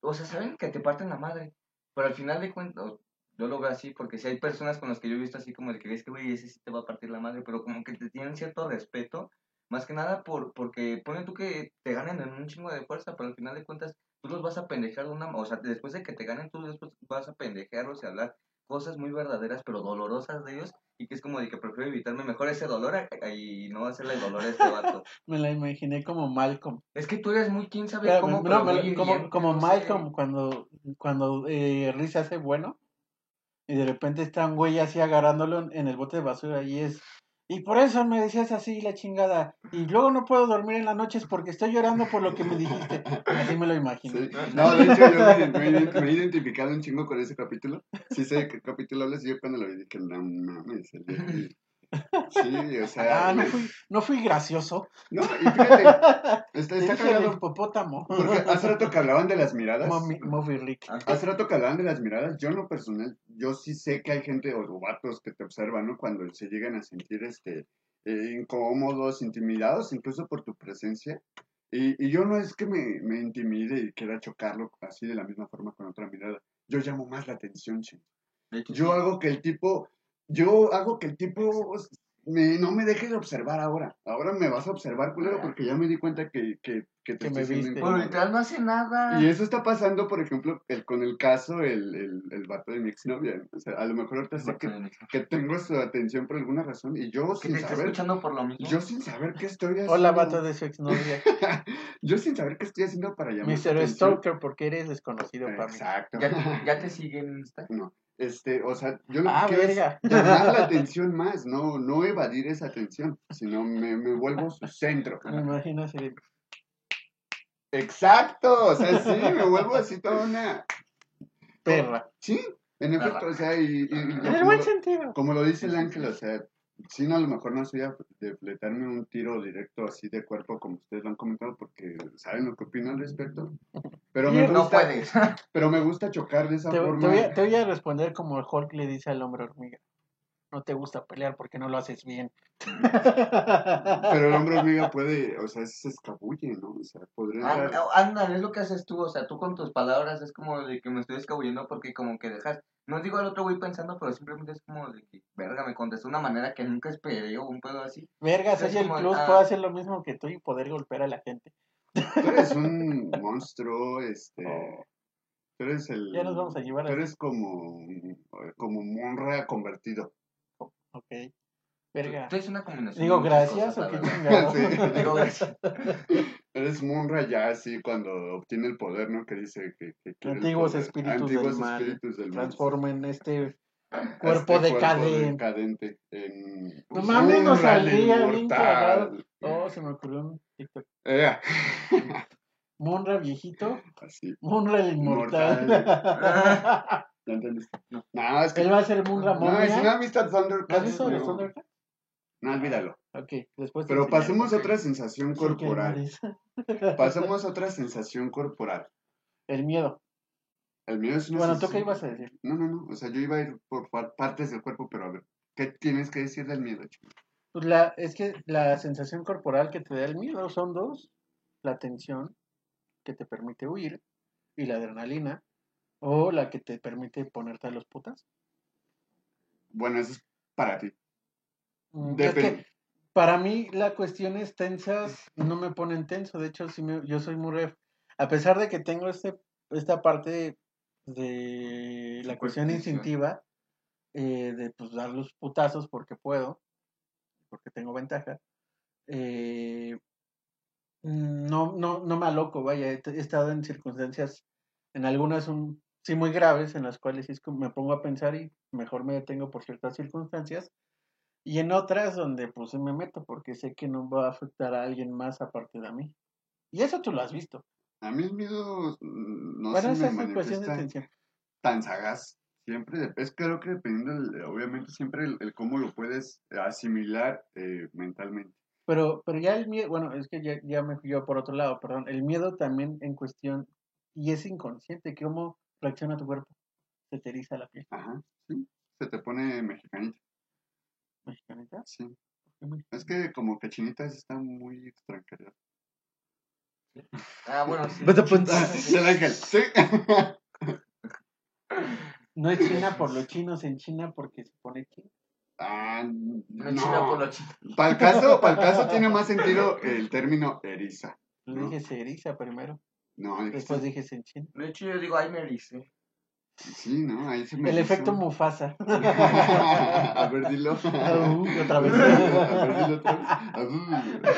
o sea, saben que te parten la madre. Pero al final de cuentas, yo lo veo así porque si hay personas con las que yo he visto así como de que ves que, güey, ese sí te va a partir la madre, pero como que te tienen cierto respeto, más que nada por porque ponen tú que te ganen en un chingo de fuerza, pero al final de cuentas tú los vas a pendejear de una, o sea, después de que te ganen tú después vas a pendejearlos y hablar cosas muy verdaderas pero dolorosas de ellos y que es como de que prefiero evitarme mejor ese dolor y no hacerle dolor a este vato. [laughs] me la imaginé como Malcolm. Es que tú eres muy quién sabe cómo, como, como Malcolm cuando cuando eh, Riz hace bueno y de repente está un güey así agarrándolo en el bote de basura y es... Y por eso me decías así la chingada. Y luego no puedo dormir en las noches porque estoy llorando por lo que me dijiste. Así me lo imagino. No, de hecho yo me, he identificado un chingo con ese capítulo. Sí sé qué capítulo hablas yo cuando lo vi dije, no mames, Sí, o sea. Ah, no fui, no fui gracioso. No, y fíjate, está, está cagado. hipopótamo. Porque hace rato que hablaban de las miradas. Rick. Hace rato que hablaban de las miradas. Yo, en lo personal, yo sí sé que hay gente o vatos que te observan, ¿no? Cuando se llegan a sentir este eh, incómodos, intimidados, incluso por tu presencia. Y, y yo no es que me, me, intimide y quiera chocarlo así de la misma forma con otra mirada. Yo llamo más la atención. Yo hago que el tipo yo hago que el tipo me, no me deje de observar ahora. Ahora me vas a observar, culero, porque ya me di cuenta que, que, que te Que me viste. Literal no hace nada. Y eso está pasando, por ejemplo, el, con el caso, el, el, el vato de mi exnovia. ¿no? O sea, a lo mejor ahorita sé que, que tengo su atención por alguna razón y yo sin te saber, escuchando por lo mismo. yo sin saber qué estoy haciendo. Hola, vato de su exnovia. [laughs] yo sin saber qué estoy haciendo para llamar Mr. Stalker, porque eres desconocido para mí. Exacto. ¿Ya, te- [laughs] ya te siguen en Insta. No, este, o sea, yo lo Ah, que quiero verga. es llamar la [laughs] atención más, no, no evadir esa atención, sino me, me vuelvo su centro. Me imagino así. Exacto, o sea, sí, me vuelvo así toda una... Perra. Sí, en efecto, o sea, y, y- y En el como, buen lo, sentido. como lo dice el ángel, o sea, sí, no, a lo mejor no soy a- de fletarme un tiro directo así de cuerpo como ustedes lo han comentado, porque saben lo que opino al respecto, pero me No gusta, puedes. pero me gusta chocar de esa Te, te forma. voy a, te voy a responder como el Hulk le dice al hombre hormiga. No te gusta pelear porque no lo haces bien. Pero el hombre [laughs] hormiga puede, o sea, se escabulle, ¿no? O sea, podría... Ah, Ándale, es lo que haces tú, o sea, tú con tus palabras es como de que me estoy escabullendo porque como que dejas, no digo al otro güey pensando, pero simplemente es como de que, verga, me contestó de una manera que nunca esperé o un pedo así. Verga, soy el plus, ah. puedo hacer lo mismo que tú y poder golpear a la gente. Tú eres un [laughs] monstruo, este... Oh. Tú eres el... Ya nos vamos a llevar Tú eres como, como Monra convertido. Ok. Verga. Tú es una combinación. Digo de gracias cosas, o qué chingado. [laughs] Sí. [laughs] Digo gracias. Eres Monra ya así cuando obtiene el poder, ¿no? Que dice que... Antiguos espíritus Antiguos del espíritus del mal. Transformen este Este cuerpo decadente. decadente en... No mames, nos saldría bien inmortal. cagado. Oh, se me ocurrió un TikTok. Ea. Monra viejito, [laughs] Así. Monra el inmortal. ¿Ya entendiste? No, es que... Él va a ser Monra No, es una amistad ¿No has Thundercats. visto los no. Thundercats? No, olvídalo. Ok, después. Pero pasemos a otra sensación corporal. [laughs] Pasemos a otra sensación corporal. El miedo. El mío es una Bueno, ¿tú qué ibas a decir? No, no, no. O sea, yo iba a ir por par- partes del cuerpo, pero a ver. ¿Qué tienes que decir del miedo, chico? Pues la, es que la sensación corporal que te da el miedo son dos. La tensión, que te permite huir, y la adrenalina, o la que te permite ponerte a los putas. Bueno, eso es para ti. Mm, Es que para mí las cuestiones tensas no me ponen tenso, de hecho sí me- yo soy muy ref. A pesar de que tengo este, esta parte de la cuestión instintiva, eh, de pues dar los putazos porque puedo, porque tengo ventaja, eh, no, no, no me aloco, vaya, he, he estado en circunstancias, en algunas un, sí muy graves, en las cuales es como me pongo a pensar y mejor me detengo por ciertas circunstancias, y en otras donde pues sí me meto porque sé que no va a afectar a alguien más aparte de mí. Y eso tú lo has visto. A mí el miedo mm, no bueno, se me de manifiesta tensión. tan sagaz. Siempre, es creo que dependiendo, del- obviamente, siempre el, el cómo lo puedes asimilar eh, mentalmente. Pero, pero ya el miedo, bueno, es que ya, ya me fui yo por otro lado, perdón. El miedo también en cuestión, y es inconsciente, cómo reacciona tu cuerpo. Se te eriza la piel. Ajá, sí. Se te pone mexicanita, ¿Mexicanita? sí. ¿Por qué me- Es que como que chinitas está muy extranjera. Ah, bueno, sí. Vete, pues. El ángel, sí. [laughs] No es China por los chinos en China porque se pone chino. Ah, No es por. Para el caso, para el caso tiene más [laughs] sentido el término eriza. Yo No. dije se eriza primero, No, después dije se enchina. De hecho, yo digo, ay, me erice. sí, ¿no? Ahí se me El hizo. efecto Mufasa. [laughs] A ver, dilo. [laughs] Au, otra vez. A ver, dilo otra vez. [laughs]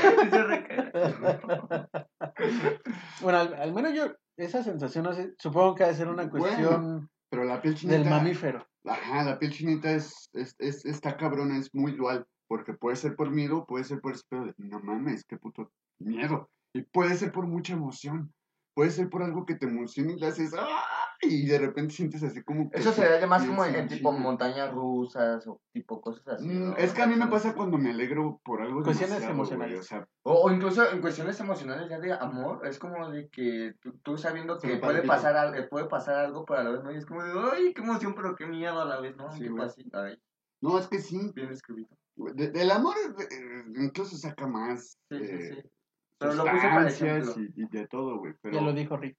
Bueno, al, al menos yo, esa sensación, no sé, supongo que ha de ser una Bueno, cuestión Pero la piel chinita. del mamífero. Ajá, la piel chinita es, es, es, está cabrona, es muy dual. Porque puede ser por miedo, puede ser por ese pedo de, no mames, qué puto miedo. Y puede ser por mucha emoción. Puede ser por algo que te emociona y le haces, ¡ah! Y de repente sientes así como que Eso sería ya más como se en tipo montañas rusas o tipo cosas así. Mm, ¿no? Es que a mí me pasa cuando me alegro por algo Cuestiones emocionales. O sea, O, o incluso en cuestiones emocionales ya de amor, es como de que tú, tú sabiendo Se que puede pasar, algo, puede pasar algo, pero a la vez no, y es como de, ay, qué emoción, pero qué miedo a la vez, ¿no? Sí, así, ay, no, es que sí. bien escrito. de- del amor eh, incluso saca más Sí, sí, eh, sí. Pero lo puse para ejemplo. y, y de todo, güey. Pero Ya lo dijo Rick.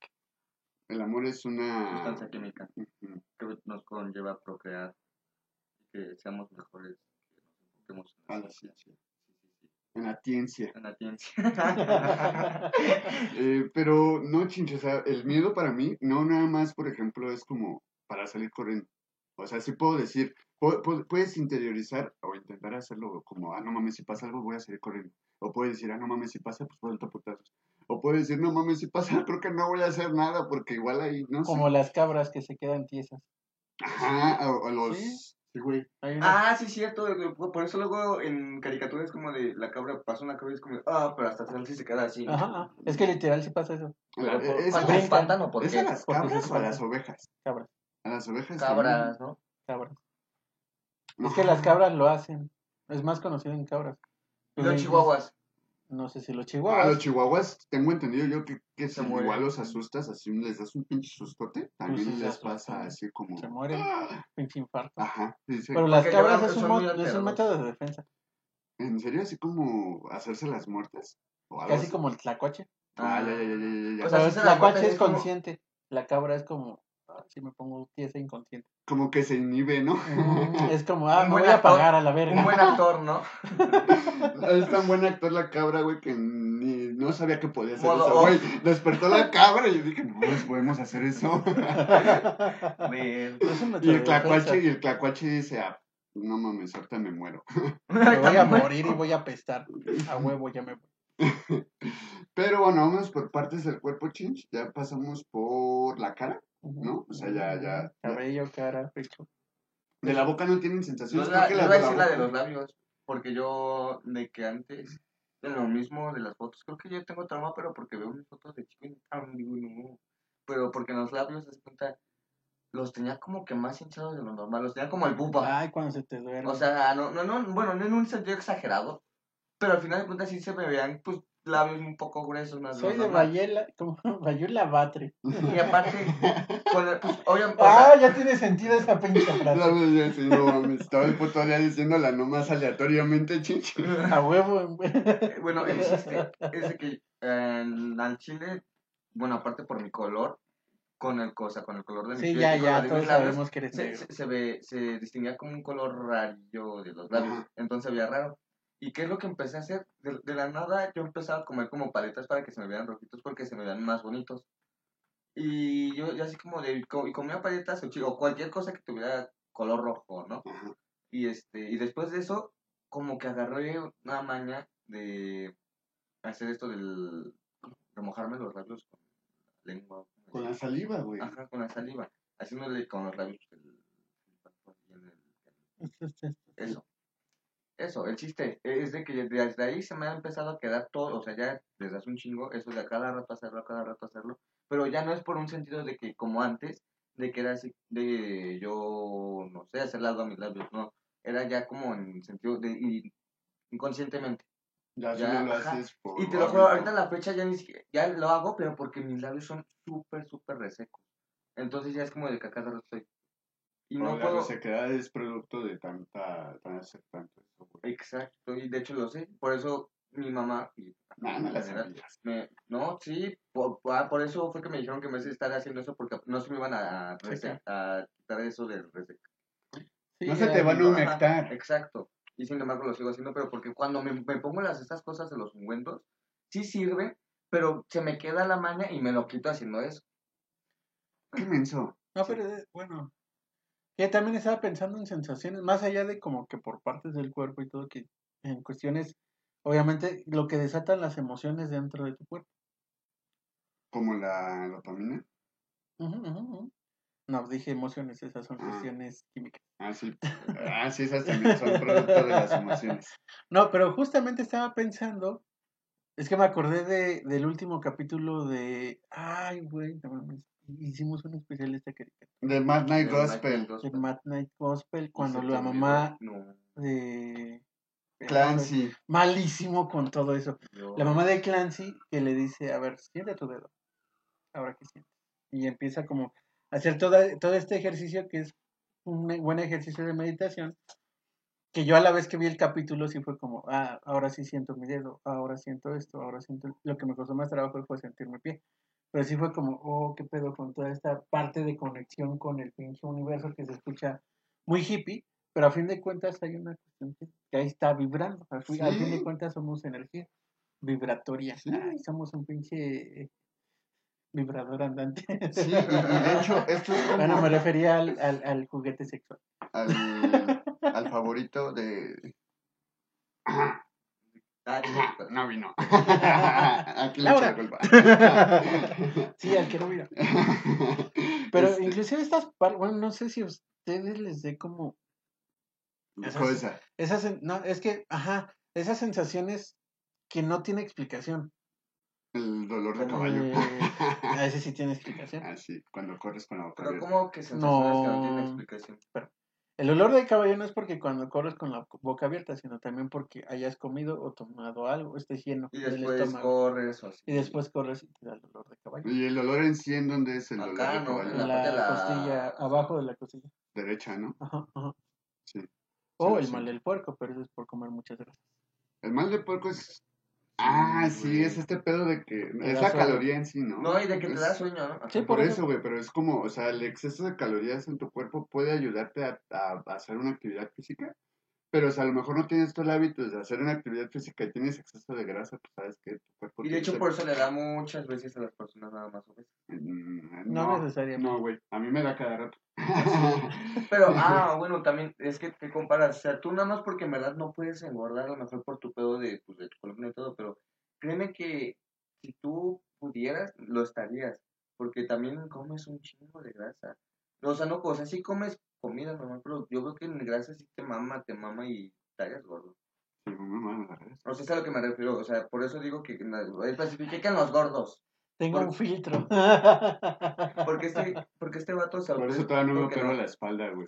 el amor es una... Sustancia química Ujú. que nos conlleva a procrear, que seamos mejores, que nos enfoquemos en eso. sí, sí. Sí, sí, sí. En la ciencia. En la ciencia. [laughs] Eh, pero no, chinche, o sea, el miedo para mí no nada más, por ejemplo, es como para salir corriendo. O sea, sí puedo decir, puedes interiorizar o intentar hacerlo como, ah, no mames, si pasa algo voy a salir corriendo. O puedes decir, ah, no mames, si pasa, pues vuelta putazos. O puedes decir, no mames, si pasa, [laughs] creo que no voy a hacer nada porque igual ahí, no sé. Como las cabras que se quedan tiesas. Ajá, o, o los... Sí. Sí, güey. Ah, sí, cierto. Por eso luego en caricaturas es como de la cabra pasa una cabra y es como, ah, pero hasta atrás sí se queda así. Ajá. Es que literal sí pasa eso. Pero ¿Es, a ¿Cuánto las, espantan o por ¿es qué? a las cabras o a las ovejas? Cabras, A las ovejas. Cabras, ¿no? cabras. Es que las cabras lo hacen. Es más conocido en cabras. Y los chihuahuas. No sé si los A chihuahuas. los chihuahuas, tengo entendido yo que, que Se si mueren. igual los asustas, así les das un pinche sustote, también sí les pasa así como... Se mueren. ¡Ah! Pinche infarto. Ajá, sí, sí. Pero las Porque cabras es un, son mo- muy es un método de defensa. ¿En serio? ¿Así como hacerse las muertas? ¿O algo Casi así? como el tlacuache. Ah, ya, ya, ya, ya. Pues Pero así el tlacuache es es como- consciente. La cabra es como, ah, si me pongo tiesa inconsciente. Como que se inhibe, ¿no? Mm, es como, ah, Un me voy a actor, pagar a la verga. Un buen actor, ¿no? [laughs] es tan buen actor la cabra, güey, que ni no sabía que podía hacer Modo eso, off. güey. Despertó la cabra y yo dije, no, pues podemos hacer eso. [laughs] Y el tlacuache, defensa. y el tlacuache dice, ah, no mames, ahorita me muero. [laughs] Me voy a morir y voy a apestar. A huevo ya me voy. Pero bueno, vamos por partes del cuerpo, chinch. Ya pasamos por la cara. ¿No? O sea, ya- ya- Cabello, cara, pecho. De la boca no tienen Yo sensaciones. la, creo que yo la iba a de la decir la de los labios, porque yo, de que antes, de lo mismo de las fotos, creo que yo tengo trauma, pero porque veo mis fotos de chico y digo, no. Pero porque en los labios, das cuenta, los tenía como que más hinchados de lo normal, los tenía como el buba. Ay, cuando se te duerme. O sea, no, no, no, bueno, no en un sentido exagerado, pero al final de cuentas sí se me veían, pues, labios un poco gruesos, más soy de. Bayela, como [laughs] Bayula Batre. Y aparte, con el, pues, obviamente, Ah, ya tiene sentido esa pinche [laughs] frase. ya sí, no mames, todo el puto día diciéndola nomás aleatoriamente, chinch. A huevo. [laughs] Eh, Bueno, el chiste es de que eh, al chile, bueno, aparte por mi color, con el cosa, con el color de mi Sí, piel ya, ya, todos labios, sabemos que eres se, negro. se, se ve, se distinguía como un color rarillo de los labios, Ajá. entonces veía raro. ¿Y qué es lo que empecé a hacer? De, de la nada yo empezaba a comer como paletas para que se me vean rojitos porque se me vean más bonitos. Y yo, yo así como de, y comía paletas o cualquier cosa que tuviera color rojo, ¿no? Ajá. Y este, y después de eso, como que agarré una maña de hacer esto del remojarme los labios con la lengua. ¿cómo Con la saliva, güey. Ajá, con la saliva. Haciéndole con los labios el- el- el- [laughs] eso. Eso, el chiste es de que desde ahí se me ha empezado a quedar todo, o sea, ya desde hace un chingo, eso de a cada rato hacerlo, a cada rato hacerlo, pero ya no es por un sentido de que como antes, de que era así, de yo, no sé, hacer algo a mis labios, no, era ya como en sentido de, y- inconscientemente. Ya, Ya, lo haces por. Y te lo juro, ahorita la fecha ya ni siquiera, ya lo hago, pero porque mis labios son súper, súper resecos. Entonces ya es como de que a cada rato estoy. Y no la puedo... resequedad es producto de tanta. tan hacer tanto eso, güey. Exacto, y de hecho lo sé. Por eso mi mamá... Y, Nah, no la me, sí, por, por- por eso fue que me dijeron que de estar haciendo eso, porque no se me iban a, a, quitar eso del reseco. Sí, No se te van a humectar. Exacto. Y sin embargo lo sigo haciendo, pero porque cuando me, me pongo las estas cosas de los ungüentos, sí sirve, pero se me queda la maña y me lo quito haciendo eso. Qué menso. No, pero eh, bueno. Yo también estaba pensando en sensaciones, más allá de como que por partes del cuerpo y todo, que en cuestiones, obviamente, lo que desatan las emociones dentro de tu cuerpo. Como la dopamina. No, dije emociones, esas son Ah. cuestiones químicas. Ah, sí. [laughs] Ah, sí, esas también son producto de las emociones. No, pero justamente estaba pensando, es que me acordé de, del último capítulo de, ay, güey, hicimos un especial de esta caricatura, De Mad Night Gospel. De. Mad Night Gospel, cuando la mamá. No, de... Clancy. Malísimo con todo eso. La mamá de Clancy que le dice, a ver, siente tu dedo. Ahora que sientes. Y empieza como a hacer toda, todo este ejercicio que es un buen ejercicio de meditación. Que yo a la vez que vi el capítulo sí fue como, ah, ahora sí siento mi dedo, ahora siento esto, ahora siento... Lo que me costó más trabajo fue sentir mi pie. Pero sí fue como, oh, qué pedo con toda esta parte de conexión con el pinche universo que se escucha muy hippie, pero a fin de cuentas hay una cuestión que, ahí está vibrando. A fin, a fin de cuentas somos energía vibratoria. Sí. Ay, somos un pinche eh, vibrador andante. Sí, y, y de hecho, esto es [laughs] como Bueno, me refería al, al, al juguete sexual. al, al favorito de... Ah, [coughs] sí, No vino. [laughs] Aquí le la culpa. [laughs] Sí, al que no mira. [laughs] Pero Este, inclusive estas, bueno, no sé si a ustedes les dé como esas- cosa. esas, no, es que, ajá, esas sensaciones que no tiene explicación. El dolor de caballo. Eh, a ese sí tiene explicación. Así, cuando corres con la boca Pero como que sensaciones que no tienen No. explicación. El olor de caballo no es porque cuando corres con la boca abierta, sino también porque hayas comido o tomado algo, estés lleno Y del después estómago. corres o así. Y después corres y te da el olor de caballo. Y el olor en sí, ¿en dónde es el Acá, olor de ¿no? caballo? En la costilla, abajo de la costilla. Derecha, ¿no? Ajá, ajá. Sí. O Sí, el sí. mal del puerco, pero eso es por comer muchas grasas. El mal de puerco es... Ah, sí, güey. es este pedo de que... Te Es la sueño. caloría en sí, ¿no? No, y de que te da sueño, ¿no? Sí, Por por eso, güey, pero es como, o sea, el exceso de calorías en tu cuerpo puede ayudarte a, a hacer una actividad física, pero o sea, a lo mejor no tienes todo el hábito de hacer una actividad física y tienes exceso de grasa, pues sabes que tu cuerpo... Y de hecho por eso le da muchas veces a las personas nada más obesas. Mm, No necesariamente. No, güey, a mí me da cada rato. [laughs] Pero, [laughs] ah, bueno, también es que te comparas, o sea, tú nada más porque en verdad no puedes engordar, a lo mejor por tu pedo de, pues, de tu columna y todo, pero créeme que si tú pudieras, lo estarías, porque también comes un chingo de grasa. O sea, no, o sea, sí comes comida normal, pero yo creo que en grasa sí te mama, te mama y estarías gordo. Sí, no mames, la verdad. O sea, es a lo que me refiero, o sea, por eso digo que na- especifique que en los gordos, Tengo Por- un filtro. [laughs] porque este, porque este vato se Por eso todavía no me porque opero la espalda, güey.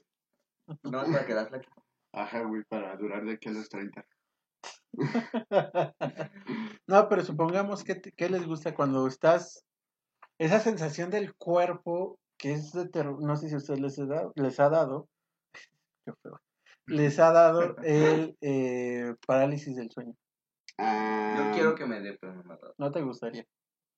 No, es para quedar flaquito. Ajá, güey, para durar de aquí a los 30. no, pero supongamos que, te- que les gusta cuando estás. Esa sensación del cuerpo que es de terror. No sé si a ustedes les, ha dado- les ha dado. [laughs] Qué feo. Les [laughs] ha dado el eh, parálisis del sueño. Ah, Yo quiero que me dé, pero no me ha dado. ¿No te gustaría?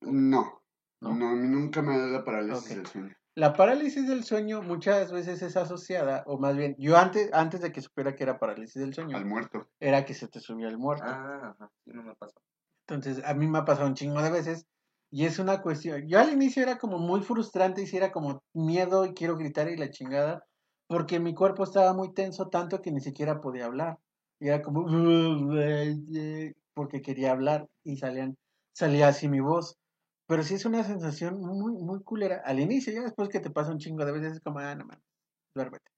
No, ¿No? no, a mí nunca me ha dado la parálisis del sueño. La parálisis del sueño muchas veces es asociada, o más bien, yo antes, antes de que supiera que era parálisis del sueño, Al muerto. era que se te subía el muerto. Ah, ajá, sí, no me pasó. Entonces, a mí me ha pasado un chingo de veces y es una cuestión. Yo al inicio era como muy frustrante y sí era como miedo y quiero gritar y la chingada, porque mi cuerpo estaba muy tenso tanto que ni siquiera podía hablar. Y era como [laughs] porque quería hablar y salían salía así mi voz. Pero sí es una sensación muy muy culera al inicio, ya después que te pasa un chingo de veces es como, ah, no mames, duérmete.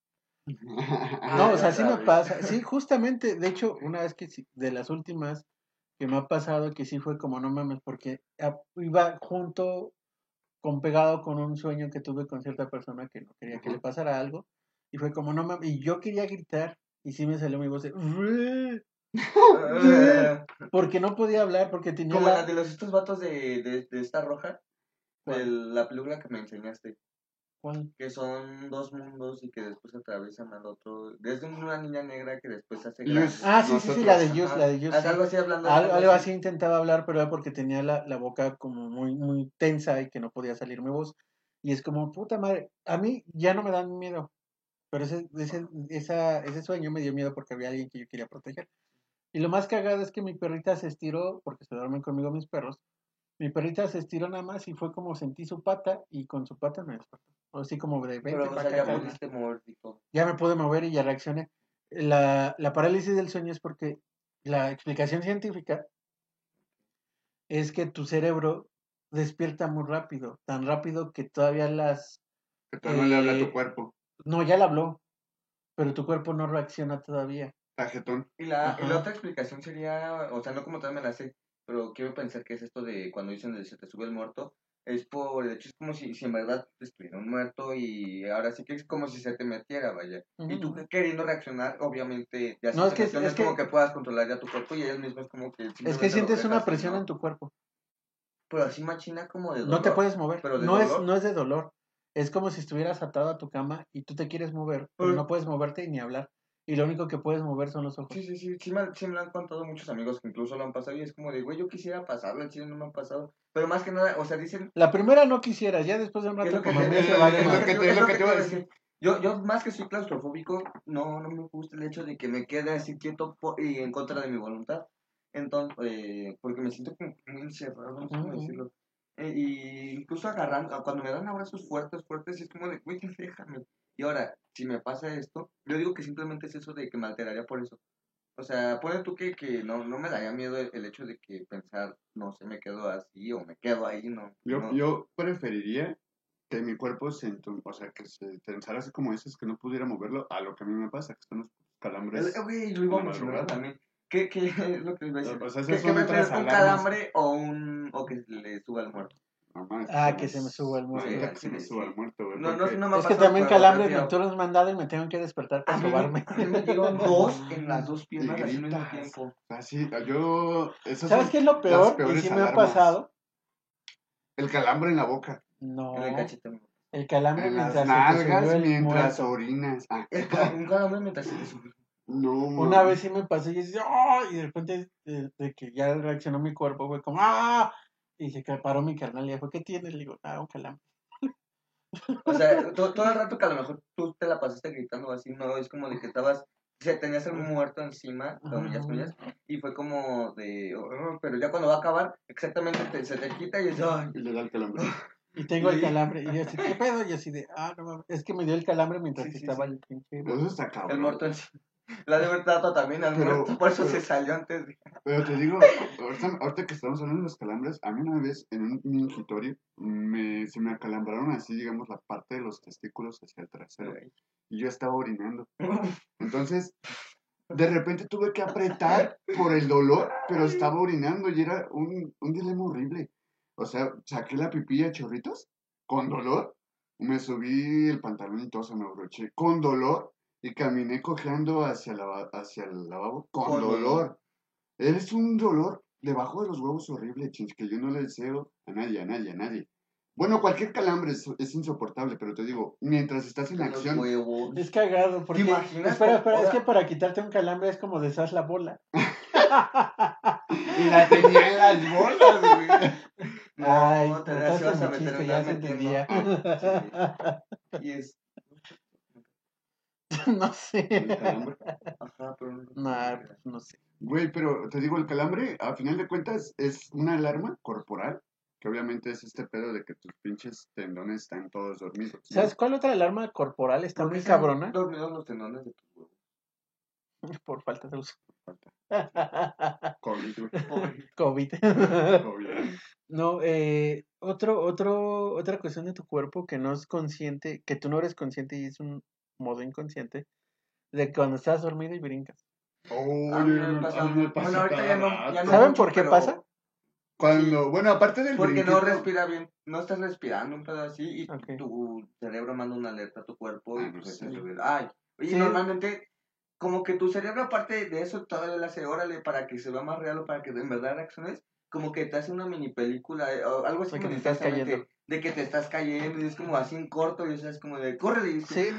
[laughs] No, o sea, sí me pasa. Sí, justamente, de hecho, una vez que sí- de las últimas que me ha pasado, que sí fue como no mames, porque iba junto, con pegado con un sueño que tuve con cierta persona que no quería que le pasara algo, y fue como no mames, y yo quería gritar, y sí me salió mi voz de, [laughs] porque no podía hablar, porque tenía Como la- la de los estos vatos de, de, de esta roja, de la película que me enseñaste, ¿Cuál? que son dos mundos y que después atraviesan al otro. Desde una niña negra que después hace. Ah, sí, sí, sí, la de Just, la de sí. algo así hablando. Algo, algo así intentaba hablar, pero era porque tenía la, la boca como muy, muy tensa y que no podía salir mi voz. Y es como, puta madre, a mí ya no me dan miedo. Pero ese, ese, esa, ese sueño me dio miedo porque había alguien que yo quería proteger. Y lo más cagado es que mi perrita se estiró, porque se duermen conmigo mis perros. Mi perrita se estiró nada más y fue como sentí su pata y con su pata me despertó. Así como de 20 Pero, o sea, acá, ya carnal". pudiste moverte y todo. ya me pude mover y ya reaccioné. La, la parálisis del sueño es porque la explicación científica es que tu cerebro despierta muy rápido, tan rápido que todavía las... Que todavía no le habla a Eh, tu cuerpo. No, ya la habló, pero tu cuerpo no reacciona todavía. Tajetón. Y la, y la otra explicación sería, o sea, no como tal me la sé, pero quiero pensar que es esto de cuando dicen de se te sube el muerto, es por, de hecho es como si, si en verdad estuviera un muerto y ahora sí que es como si se te metiera, vaya. Y tú queriendo reaccionar, obviamente, ya No, es que- es que- como que puedas controlar ya tu cuerpo y ellos mismos como que... Es que sientes una presión no. en tu cuerpo. Pero así machina como de No te dolor. puedes mover. ¿Pero de No es, dolor? no es de dolor. Es como si estuvieras atado a tu cama y tú te quieres mover, pero no puedes moverte ni hablar. Y lo único que puedes mover son los ojos. Sí, sí, sí, sí me, sí me lo han contado muchos amigos que incluso lo han pasado y es como de, güey, yo quisiera pasarlo, el chile no me ha pasado. Pero más que nada, o sea, dicen... La primera no quisiera, ya después de un ¿qué es rato como se lo vale que- madre. es lo que te- iba a decir. Yo, yo más que soy claustrofóbico, no, no me gusta el hecho de que me quede así quieto y en contra de mi voluntad. Entonces, eh, porque me siento como muy encerrado, no sé cómo decirlo. Eh, y incluso agarrando, cuando me dan abrazos fuertes, fuertes, es como de, güey, déjame. Y ahora, si me pasa esto, yo digo que simplemente es eso de que me alteraría por eso. O sea, pone tú que, que no, no me daría miedo el, hecho de que pensar, no sé, me quedo así o me quedo ahí, no. Yo, yo preferiría que mi cuerpo se, o sea, que se tensara así como dices, que no pudiera moverlo, a lo que a mí me pasa, que están los calambres. Güey, yo iba a mencionar también. ¿Qué, ¿Qué, es [laughs] lo que iba a decir? O sea, ¿Qué, ¿qué prefieres, un calambre o, un, o que le suba el muerto? ah, que se me suba el muerto. que se me suba el muerto. No, no, no me es que también calambres nocturnos me han dado y me tengo que despertar para sobarme. [laughs] A mí me dieron [laughs] dos en las dos piernas al mismo tiempo. Así, yo... ¿Sabes qué es lo peor? Y sí me ha pasado. El calambre en la boca. No. En el cachete. El calambre en mientras las nalgas mientras orinas. Ah. Un calambre mientras se te sube. No, Una vez sí me pasé y decía, ¡oh! Y de repente, de, de, que ya reaccionó mi cuerpo, fue como, ¡ah! Y se paró mi carnal y dijo, ¿qué tienes? Le digo, ah, un calambre. O sea, todo, todo, el rato que a lo mejor tú te la pasaste gritando así, no, es como de que estabas, o sea, tenías el muerto encima, comillas, comillas, y fue como de, oh, pero ya cuando va a acabar, exactamente se te quita y es, y le da el calambre. [laughs] Y tengo el calambre, y yo así, ¿qué pedo? Y así de, ah, no es que me dio el calambre mientras estaba el pinche. Eso está cabrón. El muerto encima. La de verdad también al muerto, por eso se salió antes. De... Pero te digo, ahorita, que estamos hablando de los calambres, a mí una vez en un mingitorio me, se me acalambraron así, digamos, la parte de los testículos hacia el trasero. Y yo estaba orinando. Entonces, de repente tuve que apretar por el dolor, pero estaba orinando y era un, un dilema horrible. O sea, saqué la pipilla chorritos con dolor, me subí el pantalón y todo se me abroché con dolor y caminé cojeando hacia, la, hacia el lavabo con, dolor. Es un dolor debajo de los huevos horrible, chins, que yo no le deseo a nadie, a nadie, a nadie. Bueno, cualquier calambre es, insoportable, pero te digo, mientras estás en acción. Es cagado, porque. ¿Te imaginas? Espera, espera, es que para quitarte un calambre es como deshaz la bola. [laughs] y la tenía en las bolas, güey. Ay, no, te vas a meter ya se entendía. [laughs] Y es [laughs] no sé. Ajá, pero no, no sé. Güey, pero te digo, el calambre, a final de cuentas, es una alarma corporal, que obviamente es este pedo de que tus pinches tendones están todos dormidos. ¿Sabes cuál otra alarma corporal está muy cabrona? Dormidos los tendones de tus huevos. [laughs] Por falta de uso. [laughs] COVID, COVID. No, eh, otro, otro, otra cuestión de tu cuerpo que no es consciente, que tú no eres consciente y es un modo inconsciente de cuando estás dormido y brincas. ¿Saben por qué pasa? Cuando, bueno, aparte del Porque no respira bien, no estás respirando un pedo así y tu cerebro manda una alerta a tu cuerpo y ah, pues ay. Y normalmente, como que tu cerebro, aparte de eso, todavía le hace órale para que se vea más real o para que en verdad reacciones, como que te hace una mini película eh, o algo así que te estás cayendo. De, que te estás cayendo y es como así en corto y es como de corre y sí.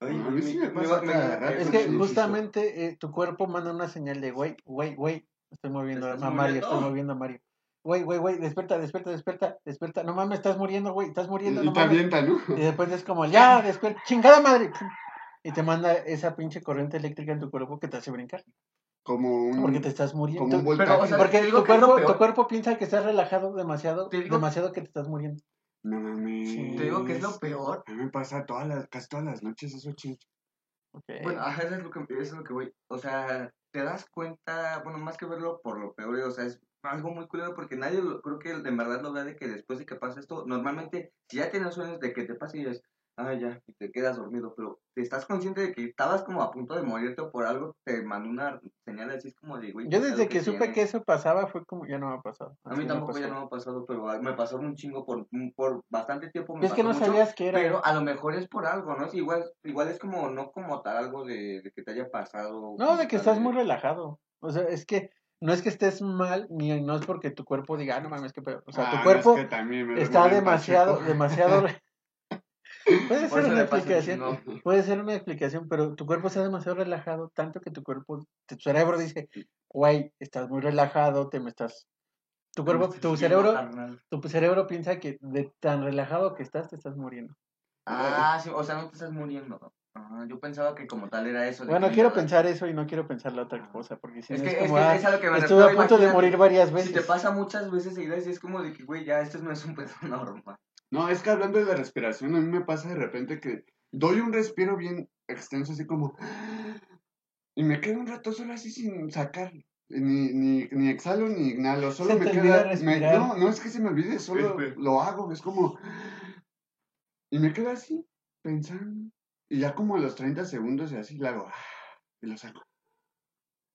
Es que justamente eh, tu cuerpo manda una señal de güey güey güey estoy moviendo a Mario estoy moviendo a Mario güey güey güey despierta despierta despierta despierta no mames estás muriendo güey estás muriendo y, no te avienta ¿no? y después es como ya despierta chingada madre y te manda esa pinche corriente eléctrica en tu cuerpo que te hace brincar. Como un, porque te estás muriendo. porque tu cuerpo, tu cuerpo piensa que estás relajado demasiado, demasiado que te estás muriendo. No mames. Te digo que es lo peor. A mí me pasa todas las, casi todas las noches eso, ching. Bueno, ajá, eso es, lo que, eso es lo que voy. O sea, te das cuenta, bueno, más que verlo por lo peor, o sea, es algo muy culero porque nadie lo, creo que de verdad lo ve de que después de que pasa esto, normalmente, si ya tienes sueños de que te pase y es, ah, ya, y te quedas dormido, pero te estás consciente de que estabas como a punto de morirte o por algo, te mandó una señal así como de, güey. Yo desde que, supe que eso pasaba fue como, ya no me ha pasado. A mí tampoco ya no me ha pasado, pero me pasó un chingo por, por bastante tiempo. es que no sabías que era. Pero a lo mejor es por algo, ¿no? igual, igual es como, no como tal algo de, de que te haya pasado. No, de que estás muy relajado. O sea, es que no es que estés mal, ni no es porque tu cuerpo diga, ah, no mames, que pedo. O sea, tu ah, cuerpo está demasiado, demasiado, [laughs] Puede ser una explicación, puede ser una explicación, pero tu cuerpo está demasiado relajado, tanto que tu cuerpo, tu cerebro dice, güey, estás muy relajado, te me estás... Tu cuerpo, tu cerebro, tu cerebro piensa que de tan relajado que estás, te estás muriendo. Ah, sí, o sea, no te estás muriendo. Ah, yo pensaba que como tal era eso. de Bueno, quiero pensar eso y no quiero pensar la otra cosa, porque si Es no que, es es, como, que ah, es a lo que me estuve a punto de morir varias Si te veces. pasa muchas veces seguidas, y es como de que, güey, ya, esto no es un pedo [laughs] normal. No, es que hablando de la respiración, a mí me pasa de repente que doy un respiro bien extenso, así como... Y me quedo un rato solo así sin sacar. Ni, ni, ni exhalo ni inhalo, solo Se me queda... me- no, no es que se me olvide, solo lo hago, es como... Y me quedo así, pensando. Y ya como a los 30 segundos y así le hago... Y lo saco.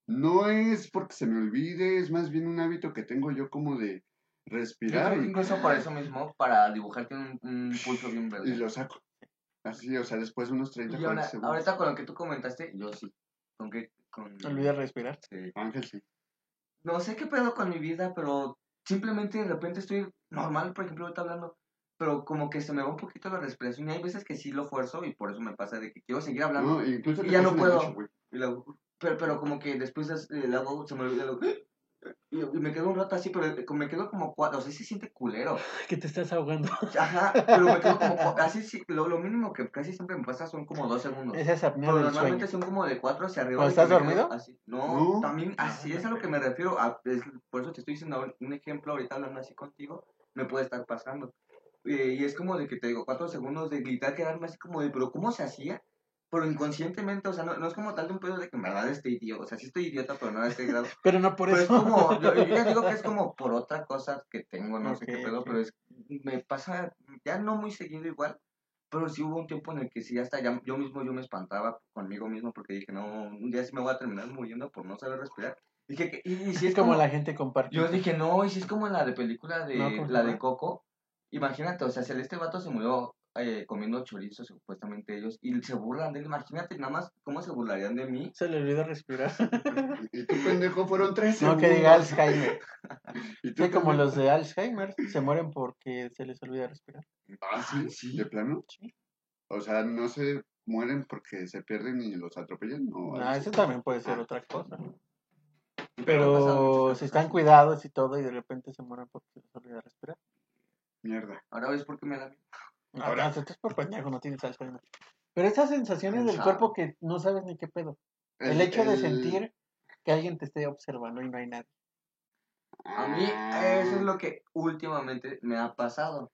No es porque se me olvide, es más bien un hábito que tengo yo como de Yo respirar creo que y, incluso por eso mismo, para dibujarte un, un pulso bien y verde. lo saco. Así, o sea, después de unos 30, Y 40 ahora, segundos. ahorita con lo que tú comentaste, yo sí. ¿Con qué? Con... Olvida respirar. Sí. Ángel, sí. No sé qué pedo con mi vida, pero simplemente de repente estoy normal, por ejemplo, ahorita hablando, pero como que se me va un poquito la respiración y hay veces que sí lo fuerzo y por eso me pasa de que quiero seguir hablando. No, incluso Y ya no puedo. Y luego, pero, pero como que después es- eh, hago, se me olvida, lo- y, y me quedo un rato así, pero eh, me quedo como cuatro, o sea, se siente culero. [laughs] Que te estás ahogando. Ajá, pero me quedo como, cua- [laughs] así, sí, lo, lo mínimo que casi siempre me pasa son como dos segundos. Esa es apnea Pero del normalmente sueño. son como de cuatro hacia arriba. ¿Cuando de que estás dormido? Así. No, No. también así es a lo que me refiero. a- es- por eso te estoy diciendo un ejemplo ahorita hablando así contigo, me puede estar pasando. Eh, y es como de que te digo, cuatro segundos de gritar, quedarme así como de, pero ¿cómo se hacía? Pero inconscientemente, o sea, no, no es como tal de un pedo de que en verdad estoy idiota. O sea, sí estoy idiota, pero no a este grado. [laughs] Pero no por Pero es eso. como, yo, yo ya digo que es [laughs] como por otra cosa que tengo, no sé qué pedo, pero es, me pasa ya no muy seguido igual, pero sí hubo un tiempo en el que sí hasta ya, yo mismo yo me espantaba conmigo mismo porque dije, no, un día sí me voy a terminar muriendo por no saber respirar. Dije, que, y, y si es como la gente comparte. Yo dije, no, y si es como en la de película de, No, ¿cómo se la de? Coco, imagínate, o sea, si este vato se murió eh, comiendo chorizo, supuestamente ellos, y se burlan de él, imagínate nada más cómo se burlarían de mí. Se le olvida respirar. [laughs] Y tú, pendejo, fueron tres no que diga Alzheimer. [laughs] Y tú, Sí, como los de Alzheimer se mueren porque se les olvida respirar. Ah, ¿sí? ¿De plano? Sí. O sea, no se mueren porque se pierden y los atropellan. ¿o algo Ah, eso también puede ser otra cosa. Pero si están cuidados y todo y de repente se mueren porque se les olvida respirar. Mierda. Ahora ves por qué me da miedo. Ahora- Ahora, tú es por pendejo, no tienes Alzheimer. Pero esas sensaciones del cuerpo que no sabes ni qué pedo. El, hecho de sentir que alguien te esté observando y no hay nadie. A mí eso es lo que últimamente me ha pasado.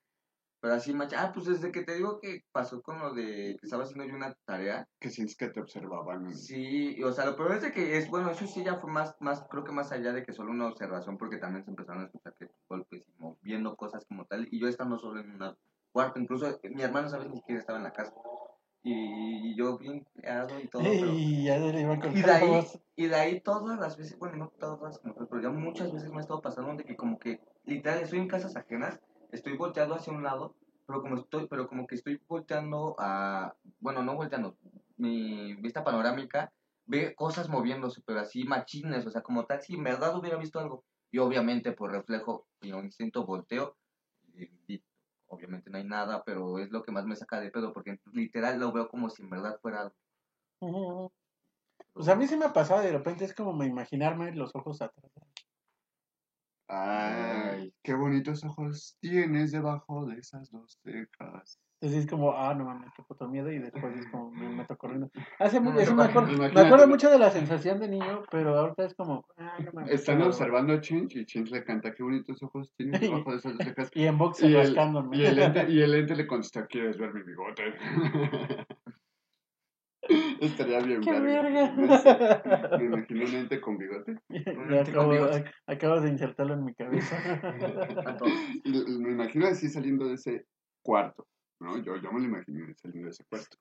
Pero así, macha, ah, pues desde que te digo que pasó con lo de que estaba haciendo yo una tarea, Que sientes que te observaban. sí, y, o sea, lo peor es de que es, bueno, eso sí ya fue más, más, creo que más allá de que solo una observación, porque también se empezaron a escuchar que golpes y moviendo cosas como tal, y yo estando solo en un cuarto, incluso eh, mi hermano, ¿sabes? Ni siquiera estaba en la casa. Y, y yo bien creado y todo, pero... [laughs] Y ya le Y de ahí, y de ahí todas las veces, bueno, no todas, pero ya muchas veces me ha estado pasando de que como que literal estoy en casas ajenas, estoy volteado hacia un lado, pero como estoy, pero como que estoy volteando a, bueno, no volteando, mi vista panorámica ve cosas moviéndose, pero así machines, o sea, como tal, si en verdad hubiera visto algo, y obviamente por reflejo y un instinto volteo, y, y obviamente no hay nada, pero es lo que más me saca de pedo, porque literal lo veo como si en verdad fuera algo. Ujú. Pues a mí sí me ha pasado, de repente es como me imaginarme los ojos atrás. Ay, qué bonitos ojos tienes debajo de esas dos cejas. Entonces es como, ah, no mames, qué puto miedo, y después es como, me meto corriendo. Hace mu- Me eso me, acuerdo, me acuerdo mucho de la sensación de niño, pero ahorita es como, ah, no mames. Están pero- observando a Chinch y Chinch le canta qué bonitos ojos tienes debajo de esas dos cejas. [laughs] Y en box Y el, rascándome. y, el ente, [laughs] y el ente le contesta, ¿quieres ver mi bigote? [laughs] [laughs] Estaría bien ¡Qué verga. verga! [laughs] Me imagino un ente con bigote. [laughs] Un Ya ente con acabo- bigote. ac- acabas de insertarlo en mi cabeza. Y me imagino así saliendo de ese cuarto, ¿no? Yo, yo me lo imagino saliendo de ese cuarto.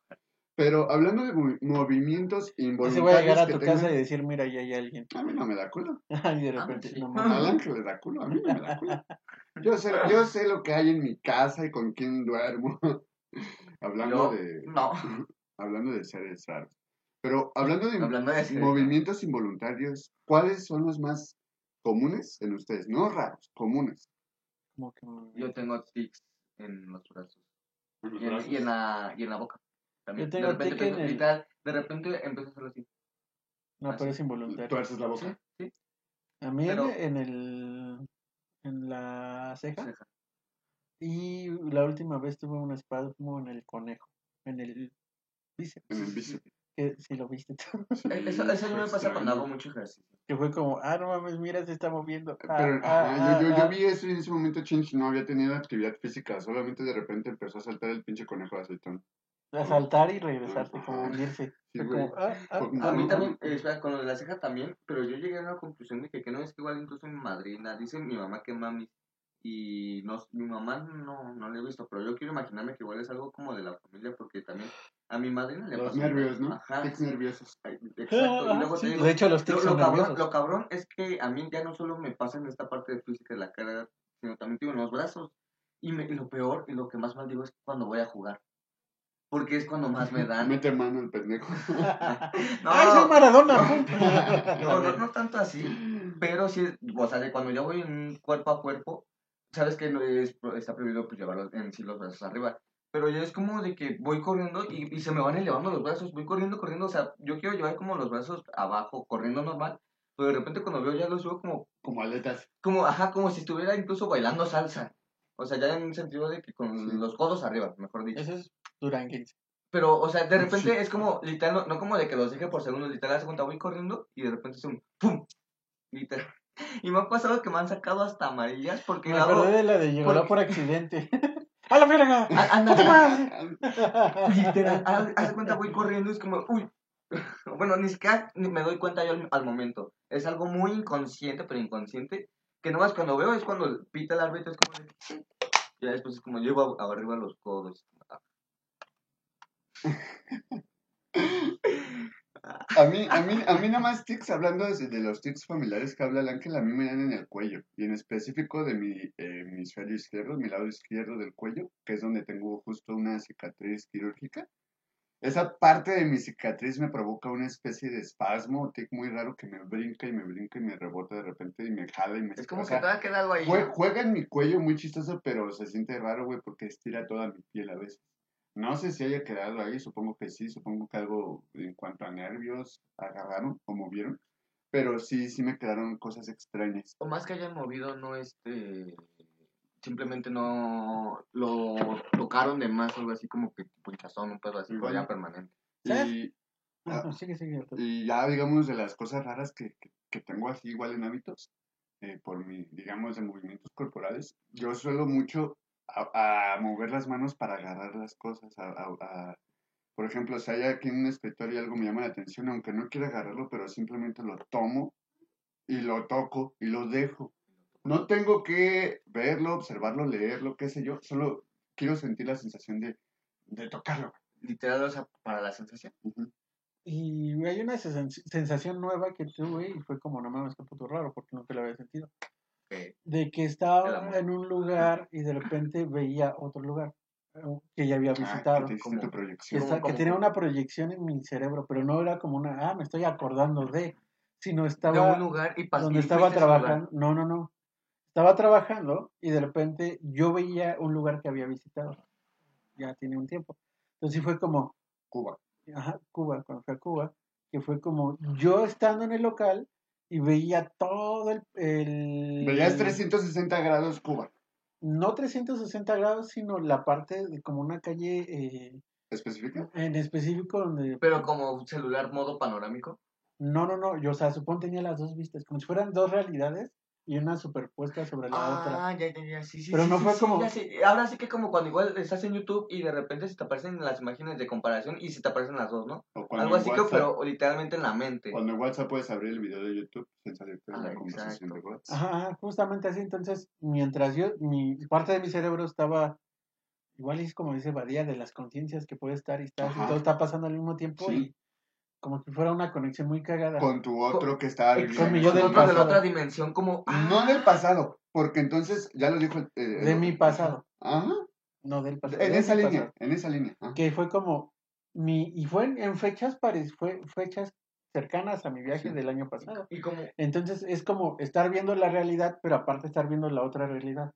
Pero hablando de movi- movimientos Así involuntarios voy a llegar a tu tengan- casa y decir, mira, ya hay alguien. A mí no me da culo. Y de Ah, repente, sí. no Al mames. ángel le da culo, a mí no me da culo. Yo sé, yo sé lo que hay en mi casa y con quién duermo. hablando Yo, de no. Hablando de seres raros. Pero hablando de Hablando de movimientos involuntarios, ¿cuáles son los más comunes en ustedes? No raros, comunes. Como que me- Yo tengo tics en los brazos. En los Y en, y en la, y en la boca. También. Yo tengo de repente, tic en el- literal, de repente empiezo a hacerlo así. No, pero es involuntario. ¿Tuerces la boca? Sí, A mí en- Pero- en el en la ceja ceja. Y la última vez tuve un espasmo en el conejo, en el bíceps. En el bíceps. Que si lo viste tú. Eh, Eso, eso no me pasa cuando hago mucho ejercicio. Que fue como, ah, no mames, mira, se está moviendo. Ah, Pero ah, ajá, yo, yo, ah, yo vi eso y en ese momento Chinch no había tenido actividad física, solamente de repente empezó a saltar el pinche conejo de aceitón. ah, a saltar y regresarse, Ajá. como hundirse. Sí, como, ah, ah, ah, A mí ah, también, eh, espera, con lo de la ceja también, pero yo llegué a una conclusión de que, que no es que igual incluso mi madrina, dice mi mamá que mami, y no, mi mamá no, no le he visto, pero yo quiero imaginarme que igual es algo como de la familia, porque también a mi madrina le Los pasó. nervios, ¿no? Ajá, Tics nerviosos. exacto, y luego sí, te digo, de hecho, los lo, tics lo son cabrón, nerviosos. lo cabrón es que a mí ya no solo me pasa en esta parte de física de la cara, sino también tengo en los brazos. Y, me, y lo peor y lo que más mal digo es cuando voy a jugar. Porque es cuando más me dan. [laughs] Mete mano el pendejo. [laughs] No, ¡Ay, soy Maradona! no, no, no tanto así, pero sí, o sea, de cuando yo voy en un cuerpo a cuerpo, sabes que no es, está prohibido pues, llevar los- en sí los brazos arriba. Pero yo es como de que voy corriendo y, y se me van elevando los brazos, voy corriendo, corriendo, o sea, yo quiero llevar como los brazos abajo, corriendo normal, pero de repente cuando veo ya los veo como, Como aletas. como, ajá, como si estuviera incluso bailando salsa. O sea, ya en un sentido de que con Sí. los codos arriba, mejor dicho. Eso es duranguense. Pero, o sea, de repente Sí. es como, literal, no, no como de que los deje por segundos, literal, hace cuenta, voy corriendo y de repente es un ¡pum! Literal. Y me ha pasado que me han sacado hasta amarillas porque Me acordé de la de llegará por accidente. [laughs] ¡A la verga! anda, Ah, [laughs] literal, haz cuenta, voy corriendo y es como, uy. [laughs] Bueno, ni siquiera me doy cuenta yo al, al momento. Es algo muy inconsciente, pero inconsciente, que nomás cuando veo es cuando pita el árbitro, es como de... Ya después es como llevo arriba los codos. A mí, a mí, a mí nada más tics, hablando de, de los tics familiares que habla el ángel, a mí me dan en el cuello, y en específico de mi eh, hemisferio izquierdo, mi lado izquierdo del cuello, que es donde tengo justo una cicatriz quirúrgica. Esa parte de mi cicatriz me provoca una especie de espasmo, tic muy raro que me brinca y me brinca y me rebota de repente y me jala y me... Es como que te ha quedado ahí. Jue- Juega en mi cuello muy chistoso, pero se siente raro, güey, porque estira toda mi piel a veces. No sé si haya quedado ahí, supongo que sí, supongo que algo en cuanto a nervios agarraron o movieron, pero sí, sí me quedaron cosas extrañas. O más que hayan movido, no este. Simplemente no lo tocaron de más, algo así como que punchazón, un pedo así, ya permanente. Y, Ah, sigue, sigue. y ya, digamos, de las cosas raras que, que, que tengo así igual en hábitos, eh, por mi, digamos, de movimientos corporales, yo suelo mucho a, a mover las manos para agarrar las cosas, a, a- a- por ejemplo, si hay aquí en un escritorio y algo me llama la atención, aunque no quiera agarrarlo, pero simplemente lo tomo y lo toco y lo dejo. No tengo que verlo, observarlo, leerlo, qué sé yo, solo quiero sentir la sensación de, de tocarlo. Literal, o sea, para la sensación. Y hay una sens- sensación nueva que tuve y fue como, no mames, qué puto raro, porque nunca lo había sentido. Que De que estaba en un lugar y de repente veía otro lugar que ya había Ah, visitado. que como- está- tenía una proyección en mi cerebro, pero no era como una, ah, me estoy acordando de, sino de estaba un lugar y donde estaba trabajando. No, no, no. Estaba trabajando y de repente yo veía un lugar que había visitado. Ya tiene un tiempo. Entonces fue como, Cuba. ajá, Cuba, cuando fui a Cuba, que fue como yo estando en el local y veía todo el... el Veías 360 grados Cuba. No 360 grados, sino la parte de como una calle eh, ¿Específica? en específico donde... Pero como celular modo panorámico. No, no, no, yo, o sea, supongo tenía las dos vistas, como si fueran dos realidades y una superpuesta sobre la otra. Ah, ya, ya, ya, sí, sí. Pero sí, no sí, fue sí, como- ya. Ahora sí que como cuando igual estás en YouTube y de repente se te aparecen las imágenes de comparación y se te aparecen las dos, ¿no? O Algo así que, pero literalmente en la mente. Cuando en WhatsApp puedes abrir el video de YouTube sin salirte de Ah, la conversación de. WhatsApp. Ajá, justamente así. Entonces, mientras yo, mi parte de mi cerebro estaba, igual es como dice Badía, de las conciencias que puede estar y está, y todo está pasando al mismo tiempo Sí. y como que fuera una conexión muy cagada. Con tu otro que estaba Con viviendo. mi yo del Nosotros de la pasado. otra dimensión como... ah, No del pasado, porque entonces ya lo dijo. eh, de el- mi pasado, Ajá. no del pasado. En de esa mi línea, pasado. en esa línea. ajá. Que fue como mi, y fue en, en fechas pare, fue fechas cercanas a mi viaje Sí. del año pasado. Y como... Entonces es como estar viendo la realidad, pero aparte estar viendo la otra realidad.